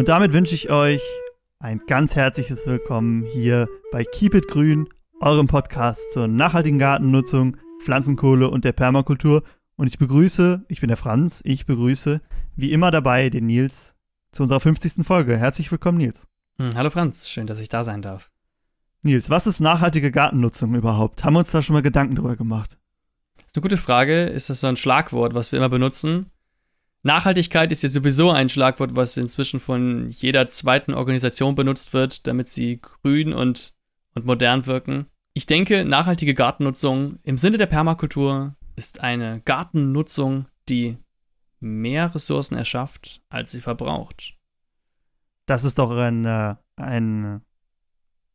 Und damit wünsche ich euch ein ganz herzliches Willkommen hier bei Keep It Grün, eurem Podcast zur nachhaltigen Gartennutzung, Pflanzenkohle und der Permakultur. Und ich begrüße, ich bin der Franz, ich begrüße wie immer dabei den Nils zu unserer 50. Folge. Herzlich willkommen, Nils. Hm, hallo Franz, schön, dass ich da sein darf. Nils, was ist nachhaltige Gartennutzung überhaupt? Haben wir uns da schon mal Gedanken drüber gemacht? Das ist eine gute Frage. Ist das so ein Schlagwort, was wir immer benutzen? Nachhaltigkeit ist ja sowieso ein Schlagwort, was inzwischen von jeder zweiten Organisation benutzt wird, damit sie grün und, und modern wirken. Ich denke, nachhaltige Gartennutzung im Sinne der Permakultur ist eine Gartennutzung, die mehr Ressourcen erschafft, als sie verbraucht. Das ist doch eine, eine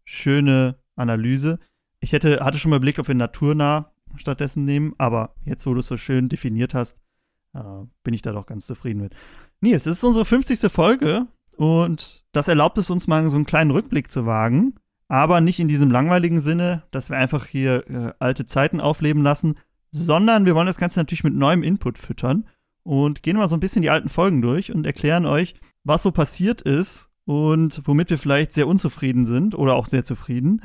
schöne Analyse. Ich hätte, hatte schon mal überlegt, ob wir naturnah stattdessen nehmen, aber jetzt, wo du es so schön definiert hast, äh, bin ich da doch ganz zufrieden mit. Nils, es ist unsere 50. Folge und das erlaubt es uns mal so einen kleinen Rückblick zu wagen, aber nicht in diesem langweiligen Sinne, dass wir einfach hier äh, alte Zeiten aufleben lassen, sondern wir wollen das Ganze natürlich mit neuem Input füttern und gehen mal so ein bisschen die alten Folgen durch und erklären euch, was so passiert ist und womit wir vielleicht sehr unzufrieden sind oder auch sehr zufrieden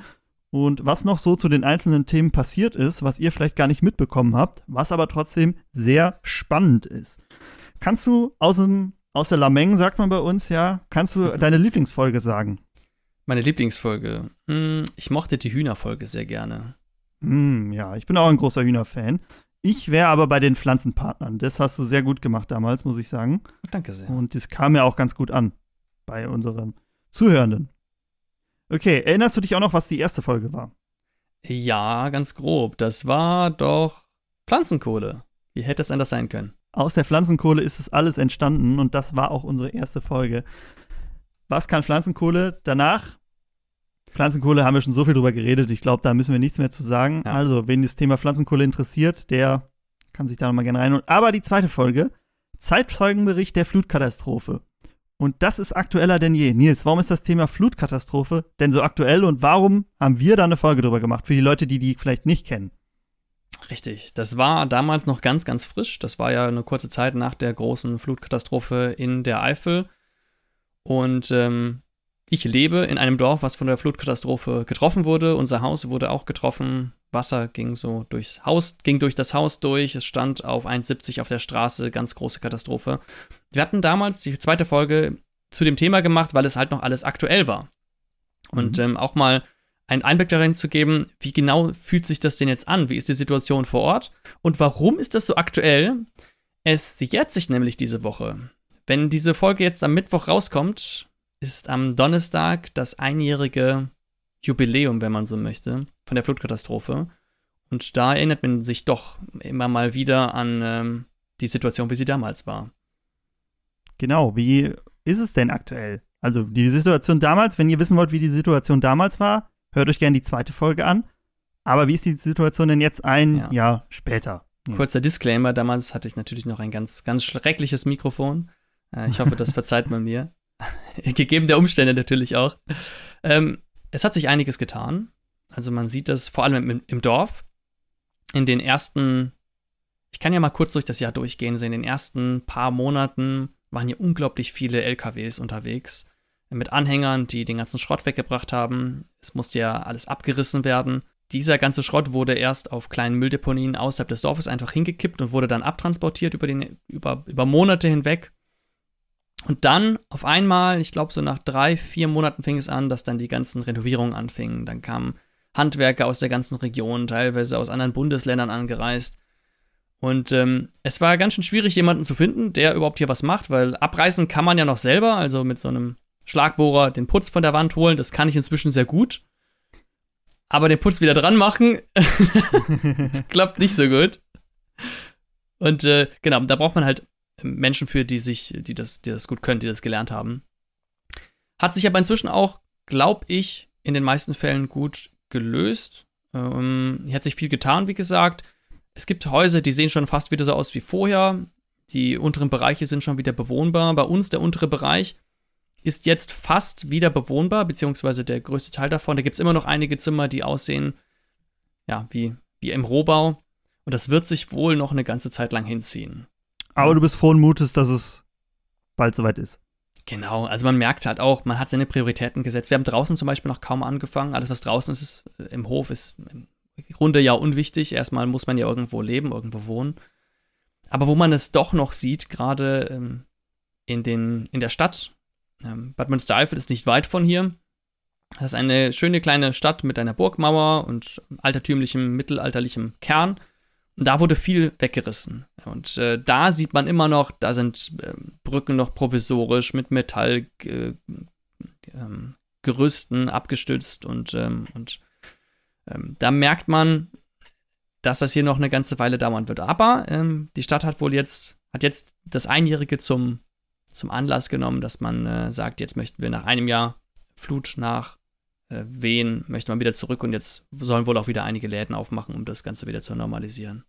und was noch so zu den einzelnen Themen passiert ist, was ihr vielleicht gar nicht mitbekommen habt, was aber trotzdem sehr spannend ist. Kannst du aus, dem, aus der Lameng, sagt man bei uns ja, kannst du mhm. deine Lieblingsfolge sagen? Meine Lieblingsfolge? Hm, ich mochte die Hühnerfolge sehr gerne. Hm, ja, ich bin auch ein großer Hühnerfan. Ich wäre aber bei den Pflanzenpartnern. Das hast du sehr gut gemacht damals, muss ich sagen. Danke sehr. Und das kam ja auch ganz gut an bei unseren Zuhörenden. Okay, erinnerst du dich auch noch, was die erste Folge war? Ja, ganz grob. Das war doch Pflanzenkohle. Wie hätte es anders sein können? Aus der Pflanzenkohle ist es alles entstanden und das war auch unsere erste Folge. Was kann Pflanzenkohle? Danach, Pflanzenkohle haben wir schon so viel drüber geredet, ich glaube, da müssen wir nichts mehr zu sagen. Ja. Also, wen das Thema Pflanzenkohle interessiert, der kann sich da nochmal gerne reinholen. Aber die zweite Folge, Zeitzeugenbericht der Flutkatastrophe. Und das ist aktueller denn je. Nils, warum ist das Thema Flutkatastrophe denn so aktuell und warum haben wir da eine Folge drüber gemacht? Für die Leute, die die vielleicht nicht kennen. Richtig, das war damals noch ganz, ganz frisch. Das war ja eine kurze Zeit nach der großen Flutkatastrophe in der Eifel. Und ähm, ich lebe in einem Dorf, was von der Flutkatastrophe getroffen wurde. Unser Haus wurde auch getroffen. Wasser ging so durchs Haus, ging durch das Haus durch. Es stand auf 1,70 auf der Straße. Ganz große Katastrophe. Wir hatten damals die zweite Folge zu dem Thema gemacht, weil es halt noch alles aktuell war. Und mhm. ähm, auch mal einen Einblick darin zu geben, wie genau fühlt sich das denn jetzt an? Wie ist die Situation vor Ort? Und warum ist das so aktuell? Es jährt sich nämlich diese Woche. Wenn diese Folge jetzt am Mittwoch rauskommt, ist am Donnerstag das einjährige Jubiläum, wenn man so möchte, von der Flutkatastrophe. Und da erinnert man sich doch immer mal wieder an ähm, die Situation, wie sie damals war. Genau, wie ist es denn aktuell? Also die Situation damals, wenn ihr wissen wollt, wie die Situation damals war, hört euch gerne die zweite Folge an. Aber wie ist die Situation denn jetzt ein ja. Jahr später? Ja. Kurzer Disclaimer, damals hatte ich natürlich noch ein ganz, ganz schreckliches Mikrofon. Äh, ich hoffe, das verzeiht man mir. Gegeben der Umstände natürlich auch. Ähm, es hat sich einiges getan. Also man sieht das vor allem im, im, Dorf. In den ersten, ich kann ja mal kurz durch das Jahr durchgehen, so in den ersten paar Monaten waren hier unglaublich viele LKWs unterwegs mit Anhängern, die den ganzen Schrott weggebracht haben. Es musste ja alles abgerissen werden. Dieser ganze Schrott wurde erst auf kleinen Mülldeponien außerhalb des Dorfes einfach hingekippt und wurde dann abtransportiert über, den, über, über Monate hinweg. Und dann auf einmal, ich glaube so nach drei, vier Monaten fing es an, dass dann die ganzen Renovierungen anfingen. Dann kamen Handwerker aus der ganzen Region, teilweise aus anderen Bundesländern angereist. Und ähm, es war ganz schön schwierig, jemanden zu finden, der überhaupt hier was macht, weil abreißen kann man ja noch selber, also mit so einem Schlagbohrer den Putz von der Wand holen, das kann ich inzwischen sehr gut. Aber den Putz wieder dran machen, das klappt nicht so gut. Und äh, genau, da braucht man halt Menschen für, die sich, die das, die das gut können, die das gelernt haben. Hat sich aber inzwischen auch, glaube ich, in den meisten Fällen gut gelöst. Ähm, hier hat sich viel getan, wie gesagt. Es gibt Häuser, die sehen schon fast wieder so aus wie vorher. Die unteren Bereiche sind schon wieder bewohnbar. Bei uns, der untere Bereich, ist jetzt fast wieder bewohnbar, beziehungsweise der größte Teil davon. Da gibt es immer noch einige Zimmer, die aussehen, ja, wie, wie im Rohbau. Und das wird sich wohl noch eine ganze Zeit lang hinziehen. Aber du bist frohen Mutes, dass es bald soweit ist. Genau, also man merkt halt auch, man hat seine Prioritäten gesetzt. Wir haben draußen zum Beispiel noch kaum angefangen. Alles, was draußen ist, ist äh, im Hof, ist im Grunde ja unwichtig. Erstmal muss man ja irgendwo leben, irgendwo wohnen. Aber wo man es doch noch sieht, gerade ähm, in, den, in der Stadt, ähm, Bad Münstereifel ist nicht weit von hier. Das ist eine schöne kleine Stadt mit einer Burgmauer und altertümlichem, mittelalterlichem Kern. Da wurde viel weggerissen. Und äh, da sieht man immer noch, da sind äh, Brücken noch provisorisch mit Metallgerüsten äh, abgestützt und, ähm, und ähm, da merkt man, dass das hier noch eine ganze Weile dauern wird. Aber ähm, die Stadt hat wohl jetzt, hat jetzt das Einjährige zum, zum Anlass genommen, dass man äh, sagt, jetzt möchten wir nach einem Jahr Flut nach äh, Wehen, möchte man wieder zurück und jetzt sollen wohl auch wieder einige Läden aufmachen, um das Ganze wieder zu normalisieren.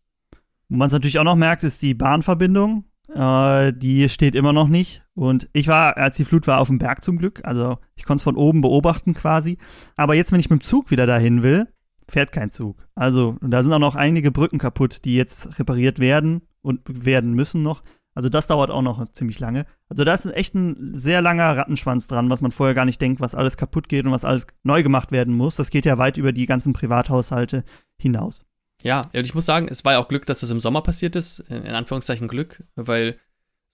Man es natürlich auch noch merkt, ist die Bahnverbindung. Äh, die steht immer noch nicht. Und ich war, als die Flut war, auf dem Berg zum Glück. Also ich konnte es von oben beobachten quasi. Aber jetzt, wenn ich mit dem Zug wieder dahin will, fährt kein Zug. Also, da sind auch noch einige Brücken kaputt, die jetzt repariert werden und werden müssen noch. Also das dauert auch noch ziemlich lange. Also da ist echt ein sehr langer Rattenschwanz dran, was man vorher gar nicht denkt, was alles kaputt geht und was alles neu gemacht werden muss. Das geht ja weit über die ganzen Privathaushalte hinaus. Ja, und ich muss sagen, es war ja auch Glück, dass das im Sommer passiert ist. In Anführungszeichen Glück, weil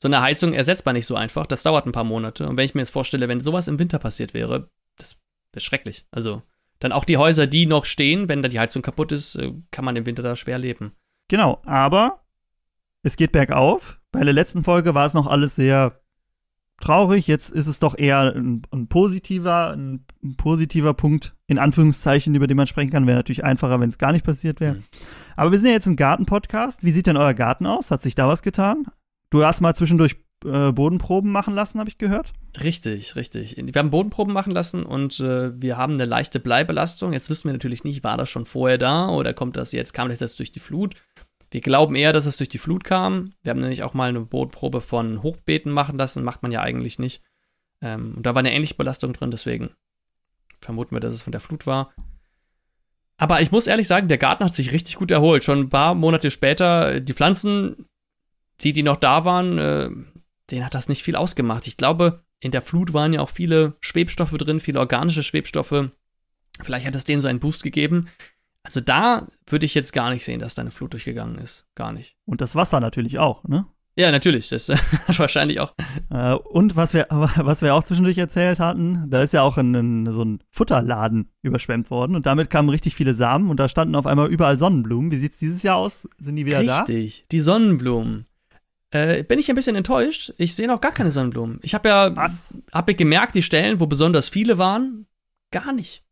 so eine Heizung ersetzt man nicht so einfach. Das dauert ein paar Monate. Und wenn ich mir jetzt vorstelle, wenn sowas im Winter passiert wäre, das wäre schrecklich. Also dann auch die Häuser, die noch stehen, wenn da die Heizung kaputt ist, äh, kann man im Winter da schwer leben. Genau, aber es geht bergauf. Bei der letzten Folge war es noch alles sehr traurig. Jetzt ist es doch eher ein, ein positiver, ein, ein, positiver Punkt, in Anführungszeichen, über den man sprechen kann. Wäre natürlich einfacher, wenn es gar nicht passiert wäre. Mhm. Aber wir sind ja jetzt ein Garten-Podcast. Wie sieht denn euer Garten aus? Hat sich da was getan? Du hast mal zwischendurch äh, Bodenproben machen lassen, habe ich gehört. Richtig, richtig. Wir haben Bodenproben machen lassen und äh, wir haben eine leichte Bleibelastung. Jetzt wissen wir natürlich nicht, war das schon vorher da oder kommt das jetzt, kam das jetzt durch die Flut? Wir glauben eher, dass es durch die Flut kam. Wir haben nämlich auch mal eine Bodenprobe von Hochbeeten machen lassen, macht man ja eigentlich nicht. Ähm, und da war eine ähnliche Belastung drin, deswegen vermuten wir, dass es von der Flut war. Aber ich muss ehrlich sagen, der Garten hat sich richtig gut erholt. Schon ein paar Monate später, die Pflanzen, die, die noch da waren, äh, denen hat das nicht viel ausgemacht. Ich glaube, in der Flut waren ja auch viele Schwebstoffe drin, viele organische Schwebstoffe. Vielleicht hat es denen so einen Boost gegeben. Also da würde ich jetzt gar nicht sehen, dass da eine Flut durchgegangen ist. Gar nicht. Und das Wasser natürlich auch, ne? Ja, natürlich. Das wahrscheinlich auch. Äh, und was wir, was wir auch zwischendurch erzählt hatten, da ist ja auch ein, ein, so ein Futterladen überschwemmt worden und damit kamen richtig viele Samen und da standen auf einmal überall Sonnenblumen. Wie sieht es dieses Jahr aus? Sind die wieder richtig, da? Richtig, die Sonnenblumen. Äh, bin ich ein bisschen enttäuscht. Ich sehe noch gar keine Sonnenblumen. Ich habe ja Was? Hab gemerkt, die Stellen, wo besonders viele waren, gar nicht.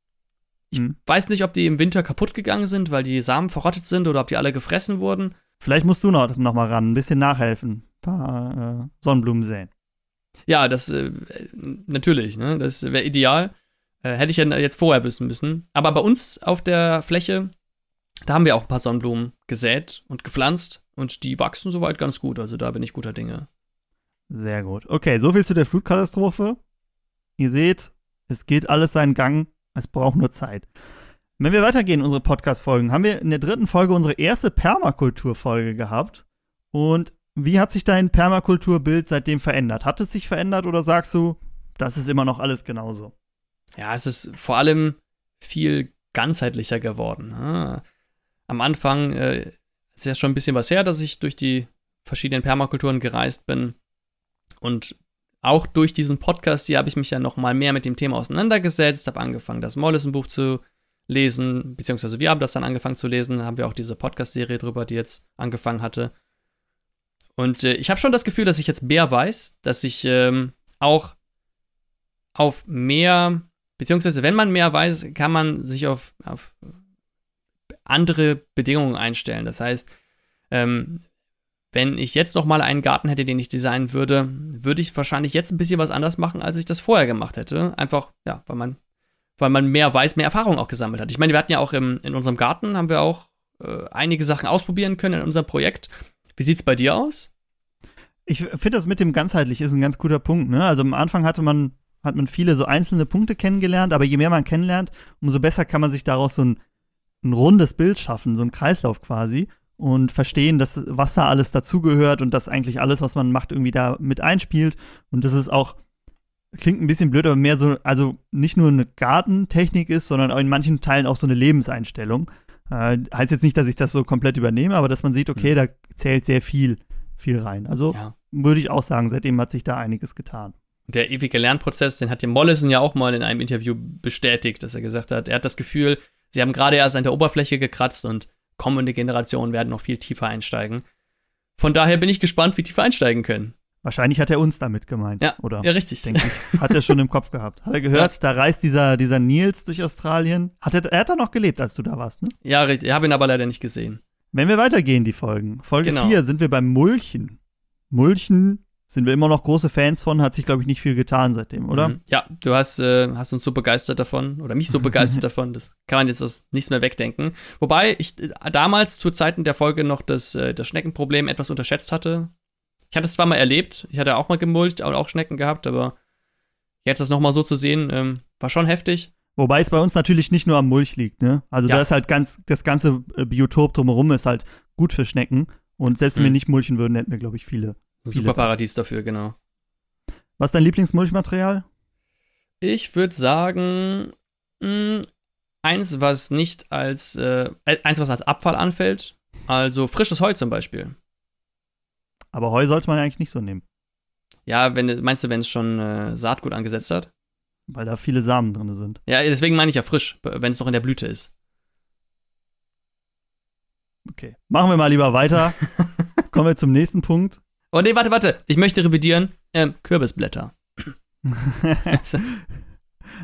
Ich hm. weiß nicht, ob die im Winter kaputt gegangen sind, weil die Samen verrottet sind oder ob die alle gefressen wurden. Vielleicht musst du noch, noch mal ran, ein bisschen nachhelfen. Ein paar äh, Sonnenblumen säen. Ja, das äh, natürlich, ne? Das wäre ideal. Äh, hätte ich ja jetzt vorher wissen müssen. Aber bei uns auf der Fläche, da haben wir auch ein paar Sonnenblumen gesät und gepflanzt und die wachsen soweit ganz gut. Also da bin ich guter Dinge. Sehr gut. Okay, soviel zu der Flutkatastrophe. Ihr seht, es geht alles seinen Gang. Es braucht nur Zeit. Wenn wir weitergehen, unsere Podcast-Folgen, haben wir in der dritten Folge unsere erste Permakultur-Folge gehabt. Und wie hat sich dein Permakulturbild seitdem verändert? Hat es sich verändert oder sagst du, das ist immer noch alles genauso? Ja, es ist vor allem viel ganzheitlicher geworden. Ne? Am Anfang äh, ist ja schon ein bisschen was her, dass ich durch die verschiedenen Permakulturen gereist bin. Und auch durch diesen Podcast hier habe ich mich ja noch mal mehr mit dem Thema auseinandergesetzt, habe angefangen, das Mollison-Buch zu lesen, beziehungsweise wir haben das dann angefangen zu lesen, haben wir auch diese Podcast-Serie drüber, die jetzt angefangen hatte. Und äh, ich habe schon das Gefühl, dass ich jetzt mehr weiß, dass ich ähm, auch auf mehr, beziehungsweise wenn man mehr weiß, kann man sich auf, auf andere Bedingungen einstellen. Das heißt, ähm, wenn ich jetzt noch mal einen Garten hätte, den ich designen würde, würde ich wahrscheinlich jetzt ein bisschen was anders machen, als ich das vorher gemacht hätte. Einfach, ja, weil man, weil man mehr weiß, mehr Erfahrung auch gesammelt hat. Ich meine, wir hatten ja auch im, in unserem Garten, haben wir auch äh, einige Sachen ausprobieren können in unserem Projekt. Wie sieht es bei dir aus? Ich finde das mit dem ganzheitlich ist ein ganz guter Punkt. Ne? Also am Anfang hatte man, hat man viele so einzelne Punkte kennengelernt, aber je mehr man kennenlernt, umso besser kann man sich daraus so ein, ein rundes Bild schaffen, so ein Kreislauf quasi und verstehen, dass Wasser alles dazugehört und dass eigentlich alles, was man macht, irgendwie da mit einspielt und dass es auch klingt ein bisschen blöd, aber mehr so, also nicht nur eine Gartentechnik ist, sondern in manchen Teilen auch so eine Lebenseinstellung. Äh, heißt jetzt nicht, dass ich das so komplett übernehme, aber dass man sieht, okay, mhm. da zählt sehr viel, viel rein. Also ja. würde ich auch sagen, seitdem hat sich da einiges getan. Der ewige Lernprozess, den hat dem Mollison ja auch mal in einem Interview bestätigt, dass er gesagt hat, er hat das Gefühl, sie haben gerade erst an der Oberfläche gekratzt und kommende Generationen werden noch viel tiefer einsteigen. Von daher bin ich gespannt, wie tief einsteigen können. Wahrscheinlich hat er uns damit gemeint, ja, oder? Ja, richtig. Denke ich. Hat er schon im Kopf gehabt. Hat er gehört, ja. da reist dieser, dieser Nils durch Australien. Hat er, er hat da noch gelebt, als du da warst, ne? Ja, richtig. Ich habe ihn aber leider nicht gesehen. Wenn wir weitergehen, die Folgen. Folge genau. 4 sind wir beim Mulchen. Mulchen sind wir immer noch große Fans von, hat sich, glaube ich, nicht viel getan seitdem, oder? Mhm. Ja, du hast, äh, hast uns so begeistert davon, oder mich so begeistert davon, das kann man jetzt aus nichts mehr wegdenken. Wobei ich äh, damals zu Zeiten der Folge noch das, äh, das Schneckenproblem etwas unterschätzt hatte. Ich hatte es zwar mal erlebt, ich hatte auch mal gemulcht und auch Schnecken gehabt, aber jetzt das nochmal so zu sehen, ähm, war schon heftig. Wobei es bei uns natürlich nicht nur am Mulch liegt, ne? Also ja. da ist halt ganz, das ganze äh, Biotop drumherum ist halt gut für Schnecken. Und selbst wenn mhm. wir nicht mulchen würden, hätten wir, glaube ich, viele. Super Paradies dafür, genau. Was ist dein Lieblingsmulchmaterial? Ich würde sagen, mh, hm, eins, was nicht als, äh, eins, was als Abfall anfällt. Also frisches Heu zum Beispiel. Aber Heu sollte man eigentlich nicht so nehmen. Ja, wenn, meinst du, wenn es schon äh, Saatgut angesetzt hat? Weil da viele Samen drin sind. Ja, deswegen meine ich ja frisch, wenn es noch in der Blüte ist. Okay. Machen wir mal lieber weiter. Kommen wir zum nächsten Punkt. Oh nee, warte, warte. Ich möchte revidieren. Ähm, Kürbisblätter.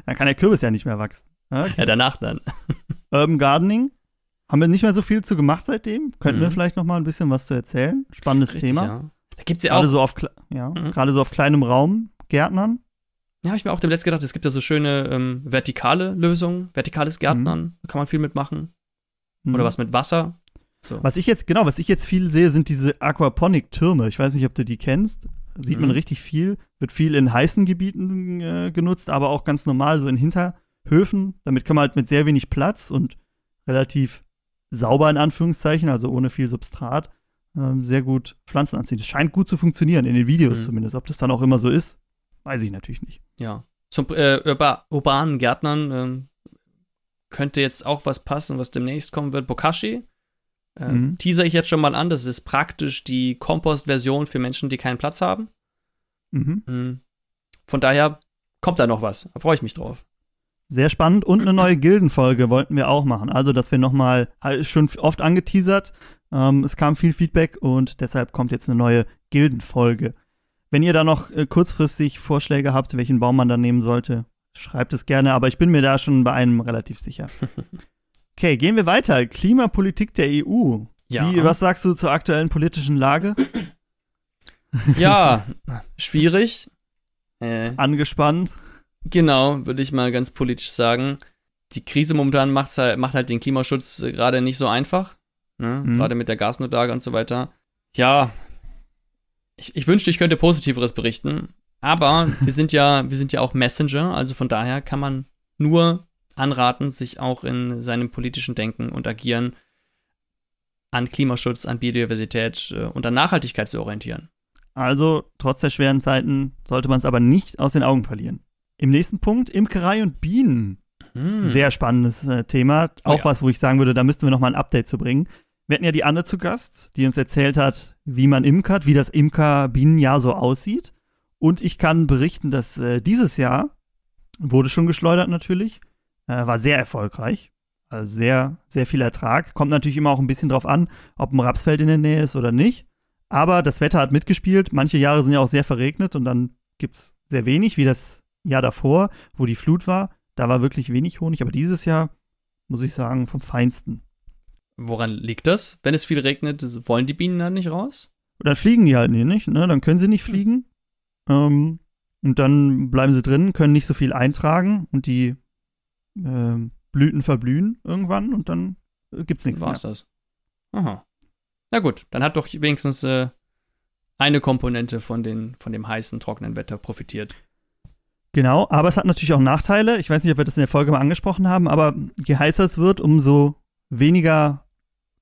dann kann der Kürbis ja nicht mehr wachsen. Okay. Ja, danach dann. Urban Gardening. Haben wir nicht mehr so viel zu gemacht seitdem? Könnten mhm. wir vielleicht noch mal ein bisschen was zu erzählen? Spannendes Richtig, Thema. Ja. Da gibt's ja gerade auch. So auf, ja, mhm. Gerade so auf kleinem Raum, Gärtnern. Ja, habe ich mir auch dem letzten gedacht, es gibt ja so schöne ähm, vertikale Lösungen, vertikales Gärtnern, mhm. da kann man viel mitmachen. Oder mhm. was mit Wasser. So. Was ich jetzt, genau, was ich jetzt viel sehe, sind diese Aquaponik-Türme. Ich weiß nicht, ob du die kennst. Sieht man mhm. richtig viel. Wird viel in heißen Gebieten äh, genutzt, aber auch ganz normal so in Hinterhöfen. Damit kann man halt mit sehr wenig Platz und relativ sauber in Anführungszeichen, also ohne viel Substrat, ähm, sehr gut Pflanzen anziehen. Das scheint gut zu funktionieren, in den Videos mhm. zumindest. Ob das dann auch immer so ist, weiß ich natürlich nicht. Ja. Zum äh, urba urbanen Gärtnern ähm, könnte jetzt auch was passen, was demnächst kommen wird. Bokashi. Äh, mhm. Teaser ich jetzt schon mal an. Das ist praktisch die Kompost-Version für Menschen, die keinen Platz haben. Mhm. mhm. Von daher kommt da noch was. Da freue ich mich drauf. Sehr spannend. Und eine neue Gildenfolge wollten wir auch machen. Also, dass wir nochmal, schon oft angeteasert. Ähm, es kam viel Feedback und deshalb kommt jetzt eine neue Gildenfolge. Wenn ihr da noch äh, kurzfristig Vorschläge habt, welchen Baum man da nehmen sollte, schreibt es gerne. Aber ich bin mir da schon bei einem relativ sicher. Okay, gehen wir weiter. Klimapolitik der EU. Ja. Wie, was sagst du zur aktuellen politischen Lage? Ja, schwierig. Äh, Angespannt. Genau, würde ich mal ganz politisch sagen. Die Krise momentan macht's halt, macht halt den Klimaschutz gerade nicht so einfach. Ne? Mhm. Gerade mit der Gasnotlage und so weiter. Ja, ich, ich wünschte, ich könnte Positiveres berichten. Aber wir sind ja, wir sind ja auch Messenger, also von daher kann man nur anraten, sich auch in seinem politischen Denken und Agieren an Klimaschutz, an Biodiversität äh, und an Nachhaltigkeit zu orientieren. Also, trotz der schweren Zeiten sollte man es aber nicht aus den Augen verlieren. Im nächsten Punkt Imkerei und Bienen. Hm. Sehr spannendes äh, Thema. Auch oh ja. was, wo ich sagen würde, da müssten wir noch mal ein Update zu bringen. Wir hatten ja die Anne zu Gast, die uns erzählt hat, wie man imkert, wie das Imker-Bienenjahr so aussieht. Und ich kann berichten, dass äh, dieses Jahr wurde schon geschleudert natürlich, äh, war sehr erfolgreich. Also sehr, sehr viel Ertrag. Kommt natürlich immer auch ein bisschen drauf an, ob ein Rapsfeld in der Nähe ist oder nicht. Aber das Wetter hat mitgespielt. Manche Jahre sind ja auch sehr verregnet und dann gibt es sehr wenig, wie das Jahr davor, wo die Flut war, da war wirklich wenig Honig, aber dieses Jahr, muss ich sagen, vom Feinsten. Woran liegt das? Wenn es viel regnet, wollen die Bienen dann nicht raus? Dann fliegen die halt nicht, ne? Dann können sie nicht hm. fliegen. Ähm, und dann bleiben sie drin, können nicht so viel eintragen und die äh, Blüten verblühen irgendwann und dann äh, gibt's nichts War's mehr. das? Aha. Na gut, dann hat doch wenigstens äh, eine Komponente von, den, von dem heißen, trockenen Wetter profitiert. Genau, aber es hat natürlich auch Nachteile. Ich weiß nicht, ob wir das in der Folge mal angesprochen haben, aber je heißer es wird, umso weniger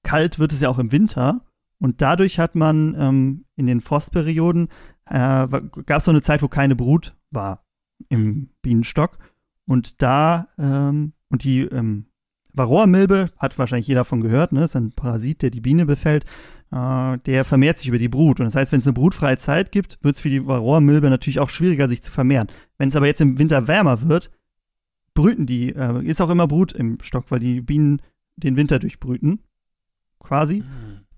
kalt wird es ja auch im Winter. Und dadurch hat man ähm, in den Frostperioden, äh, gab es so eine Zeit, wo keine Brut war. im Bienenstock. Und da, ähm, und die ähm, Varroa-Milbe, hat wahrscheinlich jeder davon gehört, ne? ist ein Parasit, der die Biene befällt, äh, der vermehrt sich über die Brut. Und das heißt, wenn es eine brutfreie Zeit gibt, wird es für die Varroa-Milbe natürlich auch schwieriger, sich zu vermehren. Wenn es aber jetzt im Winter wärmer wird, brüten die, äh, ist auch immer Brut im Stock, weil die Bienen den Winter durchbrüten. Quasi.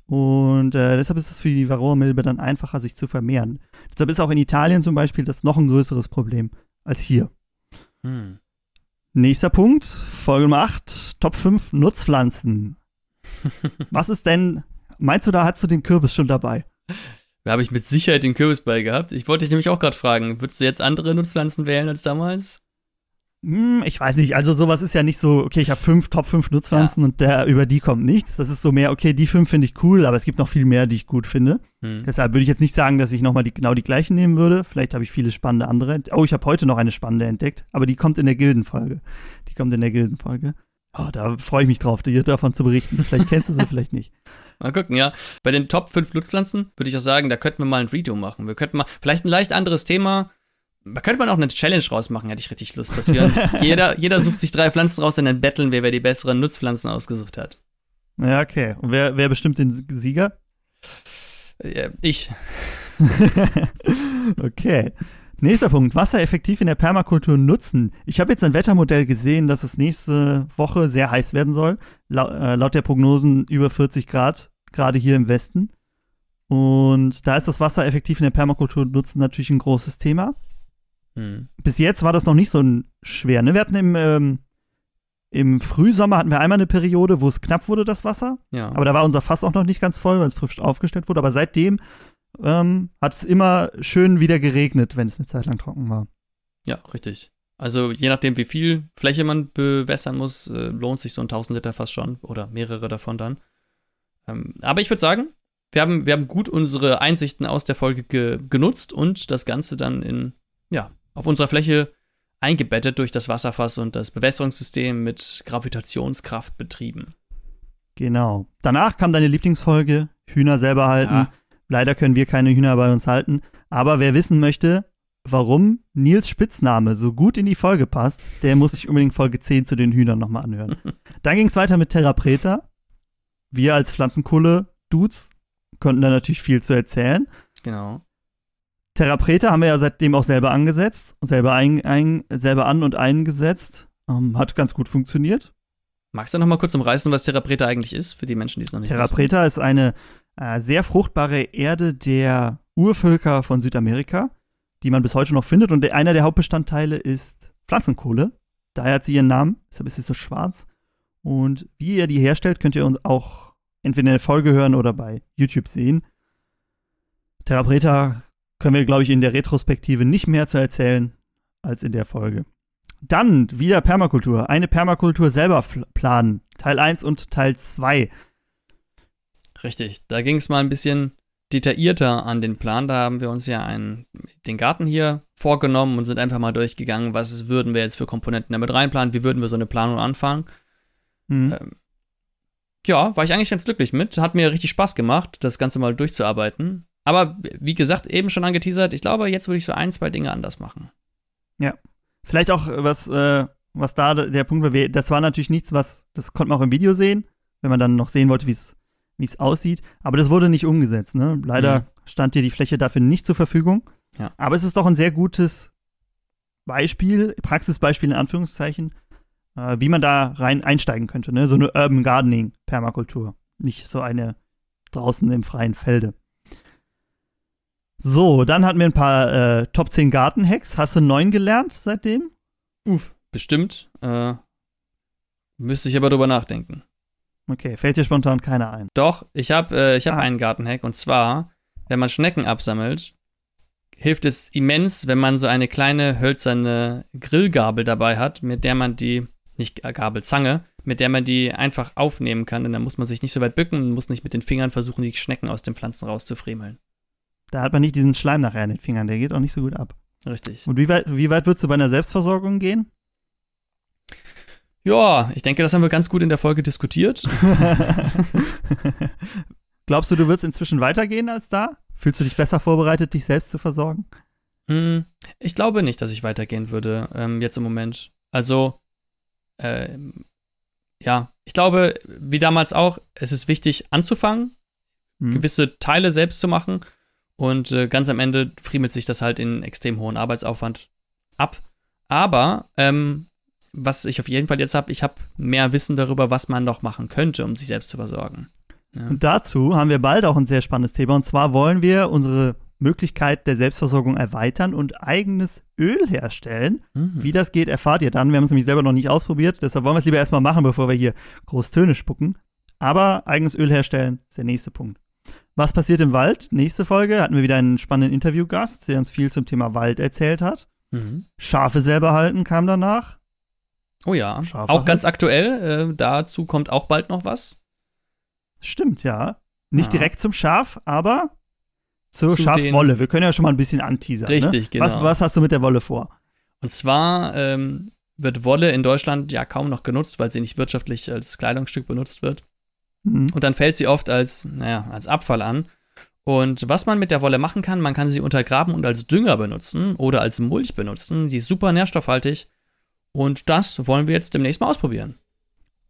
Mhm. Und äh, deshalb ist es für die Varroa-Milbe dann einfacher, sich zu vermehren. Deshalb ist auch in Italien zum Beispiel das noch ein größeres Problem als hier. Hm. Nächster Punkt, Folge Nummer 8, Top 5 Nutzpflanzen. Was ist denn, meinst du, da hast du den Kürbis schon dabei? Da habe ich mit Sicherheit den Kürbis bei gehabt. Ich wollte dich nämlich auch gerade fragen, würdest du jetzt andere Nutzpflanzen wählen als damals? Hm, ich weiß nicht, also sowas ist ja nicht so, okay, ich habe fünf, Top 5 Nutzpflanzen und der, über die kommt nichts. Das ist so mehr, okay, die fünf finde ich cool, aber es gibt noch viel mehr, die ich gut finde. Hm. Deshalb würde ich jetzt nicht sagen, dass ich nochmal die, genau die gleichen nehmen würde. Vielleicht habe ich viele spannende andere. Oh, ich habe heute noch eine spannende entdeckt, aber die kommt in der Gildenfolge. Die kommt in der Gildenfolge. Oh, da freue ich mich drauf, dir davon zu berichten. Vielleicht kennst du sie, vielleicht nicht. Mal gucken, ja. Bei den Top 5 Nutzpflanzen würde ich auch sagen, da könnten wir mal ein Video machen. Wir könnten mal, vielleicht ein leicht anderes Thema. Da könnte man auch eine Challenge rausmachen, hätte ich richtig Lust. Dass wir uns, jeder, jeder sucht sich drei Pflanzen raus und dann betteln wir, wer die besseren Nutzpflanzen ausgesucht hat. Ja, okay. Und wer, wer bestimmt den Sieger? Äh, ich. okay. Nächster Punkt. Wassereffektiv in der Permakultur nutzen. Ich habe jetzt ein Wettermodell gesehen, dass es nächste Woche sehr heiß werden soll. Lau äh, laut der Prognosen über 40 Grad, gerade hier im Westen. Und da ist das Wasser effektiv in der Permakultur nutzen natürlich ein großes Thema. Hm. Bis jetzt war das noch nicht so schwer. Ne? Wir hatten im, ähm, im Frühsommer hatten wir einmal eine Periode, wo es knapp wurde, das Wasser. Ja. Aber da war unser Fass auch noch nicht ganz voll, weil es frisch aufgestellt wurde. Aber seitdem ähm, hat es immer schön wieder geregnet, wenn es eine Zeit lang trocken war. ja, richtig. Also je nachdem, wie viel Fläche man bewässern muss, äh, lohnt sich so ein 1000 Liter fast schon oder mehrere davon dann. Ähm, aber ich würde sagen, wir haben, wir haben gut unsere Einsichten aus der Folge ge genutzt und das Ganze dann in, ja, auf unserer Fläche eingebettet durch das Wasserfass und das Bewässerungssystem mit Gravitationskraft betrieben. Genau. Danach kam deine Lieblingsfolge, Hühner selber halten. Ja. Leider können wir keine Hühner bei uns halten. Aber wer wissen möchte, warum Nils Spitzname so gut in die Folge passt, der muss sich unbedingt Folge 10 zu den Hühnern nochmal anhören. Dann ging es weiter mit Terra Preta. Wir als Pflanzenkohle-Dudes konnten da natürlich viel zu erzählen. Genau. Preta haben wir ja seitdem auch selber angesetzt, selber, ein, ein, selber an und eingesetzt. Ähm, hat ganz gut funktioniert. Magst du noch mal kurz umreißen, was Therapreta eigentlich ist, für die Menschen, die es noch nicht Terra wissen? Ist eine äh, sehr fruchtbare Erde der Urvölker von Südamerika, die man bis heute noch findet. Und einer der Hauptbestandteile ist Pflanzenkohle. Daher hat sie ihren Namen, deshalb ist sie so schwarz. Und wie ihr die herstellt, könnt ihr uns auch entweder in der Folge hören oder bei YouTube sehen. Preta können wir, glaube ich, in der Retrospektive nicht mehr zu erzählen als in der Folge. Dann wieder Permakultur. Eine Permakultur selber planen. Teil 1 und Teil 2. Richtig, da ging es mal ein bisschen detaillierter an den Plan. Da haben wir uns ja einen, den Garten hier vorgenommen und sind einfach mal durchgegangen, was würden wir jetzt für Komponenten damit reinplanen, wie würden wir so eine Planung anfangen. Mhm. Ähm, ja, war ich eigentlich ganz glücklich mit. Hat mir richtig Spaß gemacht, das Ganze mal durchzuarbeiten. Aber wie gesagt, eben schon angeteasert, ich glaube, jetzt würde ich so ein, zwei Dinge anders machen. Vielleicht auch, äh, was, äh, was da der Punkt war, das war natürlich nichts, was, das konnte man auch im Video sehen, wenn man dann noch sehen wollte, wie es wie es aussieht. Aber das wurde nicht umgesetzt. Ne? Leider Mhm. stand dir die Fläche dafür nicht zur Verfügung. Ja. Aber es ist doch ein sehr gutes Beispiel, Praxisbeispiel in Anführungszeichen, äh, wie man da rein einsteigen könnte. Ne? So eine Urban Gardening Permakultur. Nicht so eine draußen im freien Felde. So, dann hatten wir ein paar äh, Top 10 Gartenhacks. Hast du neuen gelernt seitdem? Uff, bestimmt. Äh, müsste ich aber drüber nachdenken. Okay, fällt dir spontan keiner ein. Doch, ich habe äh, ich hab Ah. einen Gartenhack und zwar, wenn man Schnecken absammelt, hilft es immens, wenn man so eine kleine hölzerne Grillgabel dabei hat, mit der man die, nicht Gabel, Zange, mit der man die einfach aufnehmen kann. Und dann muss man sich nicht so weit bücken und muss nicht mit den Fingern versuchen, die Schnecken aus den Pflanzen rauszufriemeln. Da hat man nicht diesen Schleim nachher in den Fingern, der geht auch nicht so gut ab. Richtig. Und wie weit, wie weit würdest du bei einer Selbstversorgung gehen? Ja, ich denke, das haben wir ganz gut in der Folge diskutiert. Glaubst du, du wirst inzwischen weitergehen als da? Fühlst du dich besser vorbereitet, dich selbst zu versorgen? Hm, ich glaube nicht, dass ich weitergehen würde, ähm, jetzt im Moment. Also, äh, ja, ich glaube, wie damals auch, es ist wichtig anzufangen, mhm. gewisse Teile selbst zu machen und äh, ganz am Ende friemelt sich das halt in extrem hohen Arbeitsaufwand ab. Aber ähm, was ich auf jeden Fall jetzt habe, ich habe mehr Wissen darüber, was man noch machen könnte, um sich selbst zu versorgen. Ja. Und dazu haben wir bald auch ein sehr spannendes Thema. Und zwar wollen wir unsere Möglichkeit der Selbstversorgung erweitern und eigenes Öl herstellen. Mhm. Wie das geht, erfahrt ihr dann. Wir haben es nämlich selber noch nicht ausprobiert. Deshalb wollen wir es lieber erstmal machen, bevor wir hier groß Töne spucken. Aber eigenes Öl herstellen ist der nächste Punkt. Was passiert im Wald? Nächste Folge hatten wir wieder einen spannenden Interviewgast, der uns viel zum Thema Wald erzählt hat. Mhm. Schafe selber halten kam danach. Oh ja, Schafe auch halten. ganz aktuell. Äh, dazu kommt auch bald noch was. Stimmt, ja. Nicht ah. direkt zum Schaf, aber zur Zu Schafswolle. Wir können ja schon mal ein bisschen anteasern. Ne? Richtig, ne? genau. Was, was, hast du mit der Wolle vor? Und zwar ähm, wird Wolle in Deutschland ja kaum noch genutzt, weil sie nicht wirtschaftlich als Kleidungsstück benutzt wird. Mhm. Und dann fällt sie oft als, naja, als Abfall an. Und was man mit der Wolle machen kann, man kann sie untergraben und als Dünger benutzen oder als Mulch benutzen. Die ist super nährstoffhaltig. Und das wollen wir jetzt demnächst mal ausprobieren.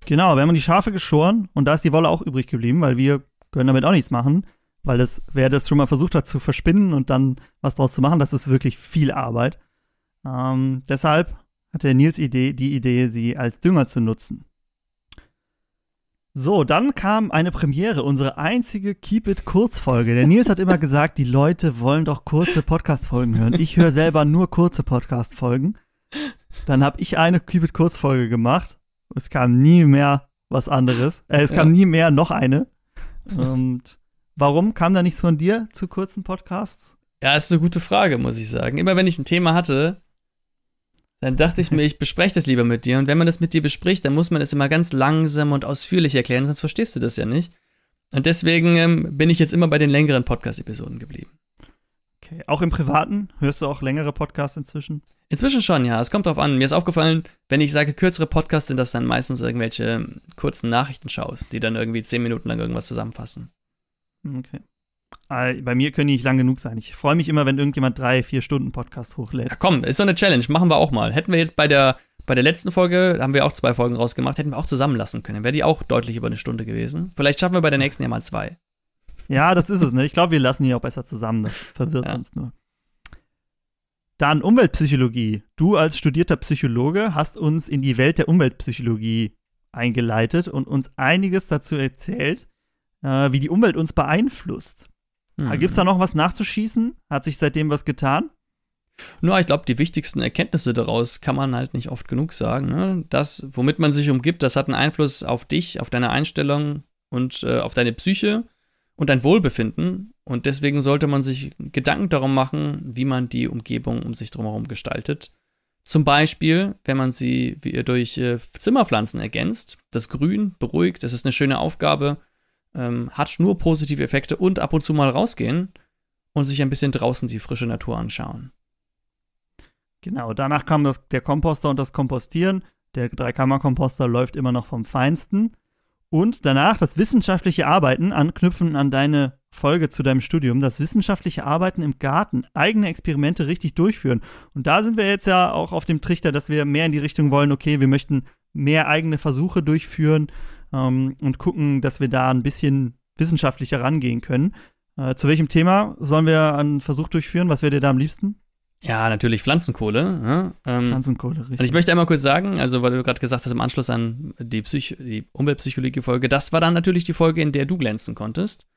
Genau, wir haben die Schafe geschoren und da ist die Wolle auch übrig geblieben, weil wir können damit auch nichts machen. Weil das, wer das schon mal versucht hat zu verspinnen und dann was draus zu machen, das ist wirklich viel Arbeit. Ähm, deshalb hatte Nils Idee, die Idee, sie als Dünger zu nutzen. So, dann kam eine Premiere, unsere einzige Keep It Kurzfolge. Der Nils hat immer gesagt, die Leute wollen doch kurze Podcast-Folgen hören. Ich höre selber nur kurze Podcast-Folgen. Dann habe ich eine Keep It Kurzfolge gemacht. Es kam nie mehr was anderes. Äh, es kam ja. nie mehr noch eine. Und warum kam da nichts von dir zu kurzen Podcasts? Ja, ist eine gute Frage, muss ich sagen. Immer wenn ich ein Thema hatte, dann dachte ich mir, ich bespreche das lieber mit dir. Und wenn man das mit dir bespricht, dann muss man es immer ganz langsam und ausführlich erklären, sonst verstehst du das ja nicht. Und deswegen ähm, bin ich jetzt immer bei den längeren Podcast-Episoden geblieben. Okay. Auch im Privaten? Hörst du auch längere Podcasts inzwischen? Inzwischen schon, ja. Es kommt drauf an. Mir ist aufgefallen, wenn ich sage kürzere Podcasts, sind das dann meistens irgendwelche kurzen Nachrichtenshows, die dann irgendwie zehn Minuten lang irgendwas zusammenfassen. Okay. Äh, bei mir können die nicht lang genug sein. Ich freue mich immer, wenn irgendjemand drei, vier Stunden Podcast hochlädt. Ja, komm, ist so eine Challenge. Machen wir auch mal. Hätten wir jetzt bei der, bei der letzten Folge, da haben wir auch zwei Folgen rausgemacht, hätten wir auch zusammenlassen können. Wäre die auch deutlich über eine Stunde gewesen. Vielleicht schaffen wir bei der nächsten ja mal zwei. Ja, das ist es, ne? Ich glaube, wir lassen die auch besser zusammen. Das verwirrt ja. uns nur. Dann Umweltpsychologie. Du als studierter Psychologe hast uns in die Welt der Umweltpsychologie eingeleitet und uns einiges dazu erzählt, äh, wie die Umwelt uns beeinflusst. Mhm. Gibt es da noch was nachzuschießen? Hat sich seitdem was getan? Nur, ich glaube, die wichtigsten Erkenntnisse daraus kann man halt nicht oft genug sagen. Ne? Das, womit man sich umgibt, das hat einen Einfluss auf dich, auf deine Einstellung und äh, auf deine Psyche und dein Wohlbefinden. Und deswegen sollte man sich Gedanken darum machen, wie man die Umgebung um sich drumherum gestaltet. Zum Beispiel, wenn man sie durch äh, Zimmerpflanzen ergänzt. Das Grün beruhigt, das ist eine schöne Aufgabe ähm, hat nur positive Effekte und ab und zu mal rausgehen und sich ein bisschen draußen die frische Natur anschauen. Genau, danach kam das, der Komposter und das Kompostieren. Der Dreikammer-Komposter läuft immer noch vom Feinsten. Und danach das wissenschaftliche Arbeiten, anknüpfen an deine Folge zu deinem Studium, das wissenschaftliche Arbeiten im Garten, eigene Experimente richtig durchführen. Und da sind wir jetzt ja auch auf dem Trichter, dass wir mehr in die Richtung wollen, okay, wir möchten mehr eigene Versuche durchführen ähm, und gucken, dass wir da ein bisschen wissenschaftlicher rangehen können. Äh, zu welchem Thema sollen wir einen Versuch durchführen? Was wäre dir da am liebsten? Ja, natürlich Pflanzenkohle. Ja, ähm, Pflanzenkohle, richtig. Und ich möchte einmal kurz sagen, also weil du gerade gesagt hast, im Anschluss an die, Psych die Umweltpsychologie-Folge, das war dann natürlich die Folge, in der du glänzen konntest.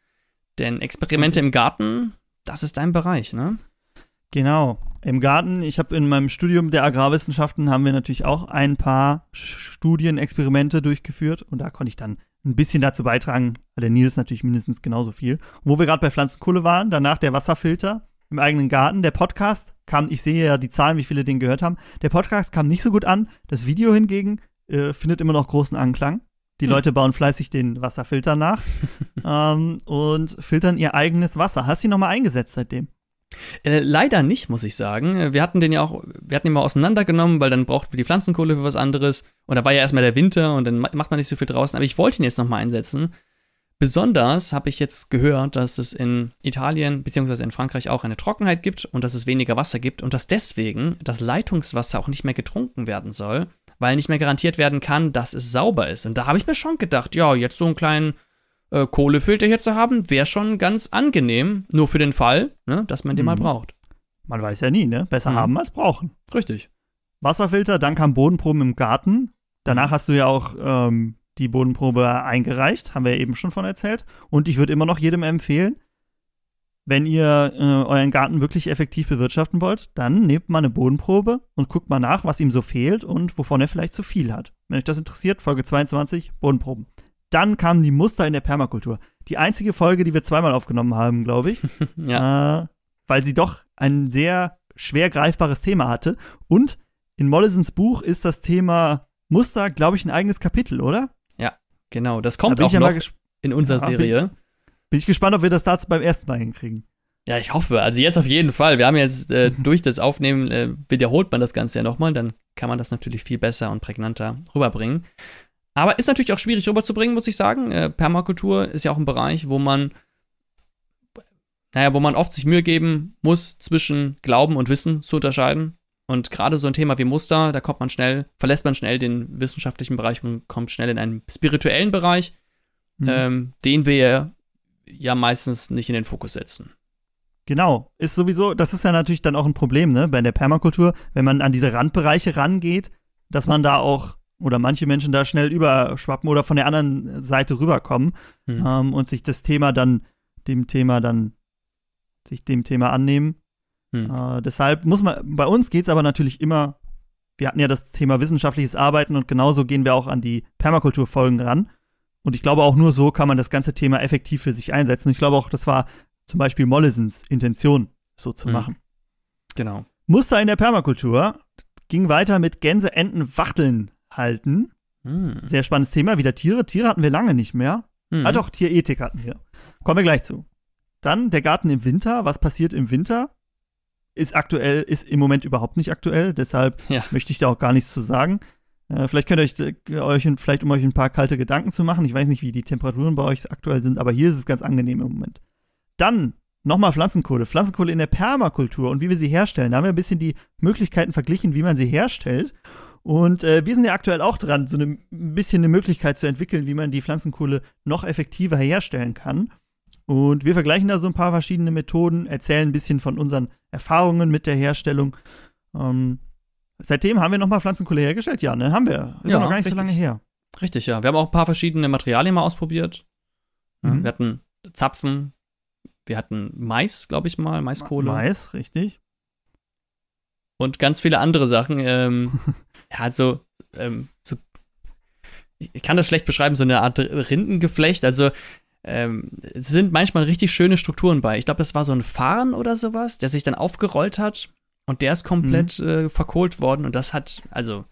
Denn Experimente okay. im Garten, das ist dein Bereich, ne? Genau. Im Garten, ich habe in meinem Studium der Agrarwissenschaften haben wir natürlich auch ein paar Studienexperimente durchgeführt und da konnte ich dann ein bisschen dazu beitragen, der Nils natürlich mindestens genauso viel. Und wo wir gerade bei Pflanzenkohle waren, danach der Wasserfilter im eigenen Garten. Der Podcast kam, ich sehe ja die Zahlen, wie viele den gehört haben. Der Podcast kam nicht so gut an. Das Video hingegen äh, findet immer noch großen Anklang. Die hm. Leute bauen fleißig den Wasserfilter nach ähm, und filtern ihr eigenes Wasser. Hast du ihn nochmal eingesetzt seitdem? Äh, leider nicht, muss ich sagen. Wir hatten den ja auch, wir hatten ihn mal auseinandergenommen, weil dann brauchten wir die Pflanzenkohle für was anderes. Und da war ja erstmal der Winter und dann macht man nicht so viel draußen. Aber ich wollte ihn jetzt nochmal einsetzen. Besonders habe ich jetzt gehört, dass es in Italien bzw. in Frankreich auch eine Trockenheit gibt und dass es weniger Wasser gibt und dass deswegen das Leitungswasser auch nicht mehr getrunken werden soll, weil nicht mehr garantiert werden kann, dass es sauber ist. Und da habe ich mir schon gedacht, ja, jetzt so einen kleinen äh, Kohlefilter hier zu haben, wäre schon ganz angenehm, nur für den Fall, ne, dass man den mhm. mal braucht. Man weiß ja nie, ne? Besser mhm. haben als brauchen. Richtig. Wasserfilter, dann kam Bodenproben im Garten. Danach hast du ja auch ähm, die Bodenprobe eingereicht, haben wir ja eben schon von erzählt. Und ich würde immer noch jedem empfehlen, wenn ihr äh, euren Garten wirklich effektiv bewirtschaften wollt, dann nehmt mal eine Bodenprobe und guckt mal nach, was ihm so fehlt und wovon er vielleicht zu viel hat. Wenn euch das interessiert, Folge 22, Bodenproben. Dann kamen die Muster in der Permakultur. Die einzige Folge, die wir zweimal aufgenommen haben, glaube ich. ja. Äh, weil sie doch ein sehr schwer greifbares Thema hatte. Und in Mollisons Buch ist das Thema Muster, glaube ich, ein eigenes Kapitel, oder? Genau, das kommt da auch noch in unserer ja, Serie. Bin ich, bin ich gespannt, ob wir das dazu beim ersten Mal hinkriegen. Ja, ich hoffe. Also jetzt auf jeden Fall. Wir haben jetzt äh, durch das Aufnehmen äh, wiederholt man das Ganze ja nochmal, dann kann man das natürlich viel besser und prägnanter rüberbringen. Aber ist natürlich auch schwierig rüberzubringen, muss ich sagen. Äh, Permakultur ist ja auch ein Bereich, wo man, naja, wo man oft sich Mühe geben muss, zwischen Glauben und Wissen zu unterscheiden. Und gerade so ein Thema wie Muster, da kommt man schnell, verlässt man schnell den wissenschaftlichen Bereich und kommt schnell in einen spirituellen Bereich, mhm. ähm, den wir ja meistens nicht in den Fokus setzen. Genau, ist sowieso, das ist ja natürlich dann auch ein Problem, ne, bei der Permakultur, wenn man an diese Randbereiche rangeht, dass man da auch oder manche Menschen da schnell überschwappen oder von der anderen Seite rüberkommen mhm. ähm, und sich das Thema dann, dem Thema dann, sich dem Thema annehmen hm. Äh, deshalb muss man, bei uns geht es aber natürlich immer, wir hatten ja das Thema wissenschaftliches Arbeiten und genauso gehen wir auch an die Permakulturfolgen ran. Und ich glaube, auch nur so kann man das ganze Thema effektiv für sich einsetzen. Ich glaube auch, das war zum Beispiel Mollisons Intention, so zu hm. machen. Genau. Muster in der Permakultur ging weiter mit Gänse, Enten, Wachteln halten. Hm. Sehr spannendes Thema. Wieder Tiere. Tiere hatten wir lange nicht mehr. Hm. Ah, doch, Tierethik hatten wir. Kommen wir gleich zu. Dann der Garten im Winter. Was passiert im Winter? ist aktuell, ist im Moment überhaupt nicht aktuell, deshalb ja. möchte ich da auch gar nichts zu sagen. Äh, vielleicht könnt ihr euch, äh, euch, vielleicht um euch ein paar kalte Gedanken zu machen. Ich weiß nicht, wie die Temperaturen bei euch aktuell sind, aber hier ist es ganz angenehm im Moment. Dann nochmal Pflanzenkohle. Pflanzenkohle in der Permakultur und wie wir sie herstellen. Da haben wir ein bisschen die Möglichkeiten verglichen, wie man sie herstellt. Und äh, wir sind ja aktuell auch dran, so eine, ein bisschen eine Möglichkeit zu entwickeln, wie man die Pflanzenkohle noch effektiver herstellen kann. Und wir vergleichen da so ein paar verschiedene Methoden, erzählen ein bisschen von unseren Erfahrungen mit der Herstellung. Ähm, seitdem haben wir nochmal Pflanzenkohle hergestellt? Ja, ne? Haben wir. Ist ja, noch gar nicht richtig. so lange her. Richtig, ja. Wir haben auch ein paar verschiedene Materialien mal ausprobiert. Mhm. Wir hatten Zapfen, wir hatten Mais, glaube ich mal, Maiskohle. Mais, richtig. Und ganz viele andere Sachen. Ähm, ja, also, ähm, so, ich kann das schlecht beschreiben, so eine Art Rindengeflecht. Also, ähm, es sind manchmal richtig schöne Strukturen bei. Ich glaube, das war so ein Farn oder sowas, der sich dann aufgerollt hat und der ist komplett mhm. äh, verkohlt worden und das hat, also,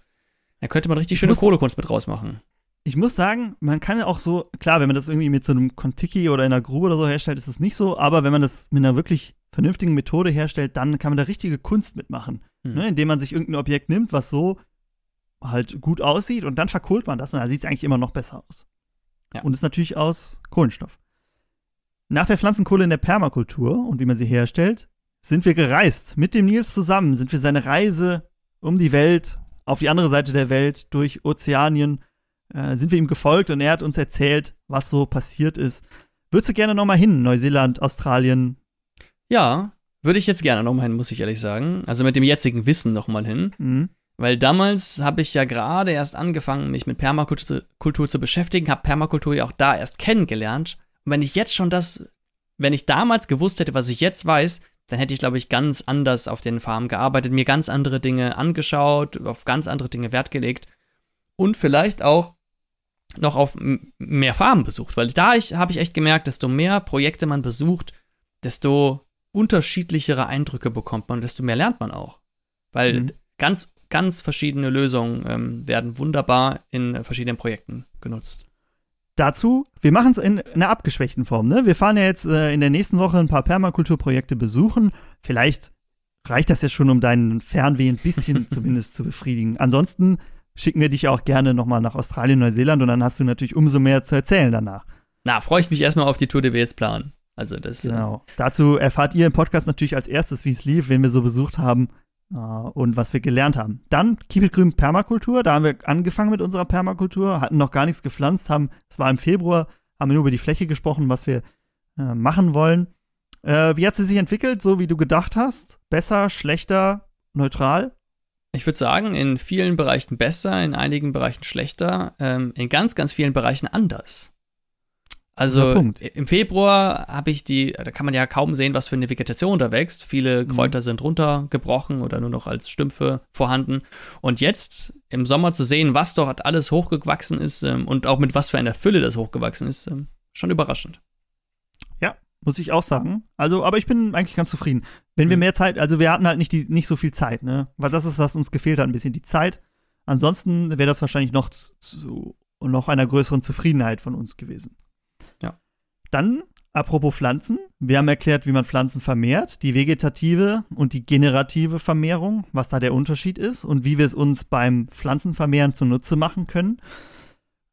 da könnte man richtig schöne Kohlekunst mit rausmachen. Ich muss sagen, man kann ja auch so, klar, wenn man das irgendwie mit so einem Kontiki oder in einer Grube oder so herstellt, ist es nicht so, aber wenn man das mit einer wirklich vernünftigen Methode herstellt, dann kann man da richtige Kunst mitmachen. Mhm. Ne? Indem man sich irgendein Objekt nimmt, was so halt gut aussieht und dann verkohlt man das und dann sieht es eigentlich immer noch besser aus. Ja. Und ist natürlich aus Kohlenstoff. Nach der Pflanzenkohle in der Permakultur und wie man sie herstellt, sind wir gereist. Mit dem Nils zusammen sind wir seine Reise um die Welt, auf die andere Seite der Welt, durch Ozeanien, äh, sind wir ihm gefolgt und er hat uns erzählt, was so passiert ist. Würdest du gerne nochmal hin, Neuseeland, Australien? Ja, würde ich jetzt gerne nochmal hin, muss ich ehrlich sagen. Also mit dem jetzigen Wissen nochmal hin. Mhm. Weil damals habe ich ja gerade erst angefangen, mich mit Permakultur Kultur zu beschäftigen, habe Permakultur ja auch da erst kennengelernt. Und wenn ich jetzt schon das, wenn ich damals gewusst hätte, was ich jetzt weiß, dann hätte ich, glaube ich, ganz anders auf den Farmen gearbeitet, mir ganz andere Dinge angeschaut, auf ganz andere Dinge Wert gelegt und vielleicht auch noch auf mehr Farmen besucht. Weil da habe ich echt gemerkt, desto mehr Projekte man besucht, desto unterschiedlichere Eindrücke bekommt man, desto mehr lernt man auch. Weil mhm. ganz ganz verschiedene Lösungen ähm, werden wunderbar in verschiedenen Projekten genutzt. Dazu, wir machen es in einer abgeschwächten Form. Ne? Wir fahren ja jetzt äh, in der nächsten Woche ein paar Permakulturprojekte besuchen. Vielleicht reicht das ja schon, um deinen Fernweh ein bisschen zumindest zu befriedigen. Ansonsten schicken wir dich auch gerne nochmal nach Australien, Neuseeland und dann hast du natürlich umso mehr zu erzählen danach. na, freue ich mich erstmal auf die Tour, die wir jetzt planen. Also das. Genau. Äh, Dazu erfahrt ihr im Podcast natürlich als erstes, wie es lief, wen wir so besucht haben äh, und was wir gelernt haben. Dann Keep It Grün Permakultur. Da haben wir angefangen mit unserer Permakultur, hatten noch gar nichts gepflanzt, haben, es war im Februar, haben wir nur über die Fläche gesprochen, was wir äh, machen wollen. Äh, wie hat sie sich entwickelt, so wie du gedacht hast? Besser, schlechter, neutral? Ich würde sagen, in vielen Bereichen besser, in einigen Bereichen schlechter, ähm, in ganz, ganz vielen Bereichen anders. Also im Februar habe ich die, da kann man ja kaum sehen, was für eine Vegetation da wächst. Viele mhm. Kräuter mhm. sind runtergebrochen oder nur noch als Stümpfe vorhanden. Und jetzt im Sommer zu sehen, was dort alles hochgewachsen ist ähm, und auch mit was für einer Fülle das hochgewachsen ist, ähm, schon überraschend. Ja, muss ich auch sagen. Also, aber ich bin eigentlich ganz zufrieden. Wenn mhm. wir mehr Zeit, also wir hatten halt nicht, die, nicht so viel Zeit, ne? Weil das ist, was uns gefehlt hat, ein bisschen die Zeit. Ansonsten wäre das wahrscheinlich noch zu noch einer größeren Zufriedenheit von uns gewesen. Ja. Dann, apropos Pflanzen, wir haben erklärt, wie man Pflanzen vermehrt, die vegetative und die generative Vermehrung, was da der Unterschied ist und wie wir es uns beim Pflanzenvermehren zunutze machen können.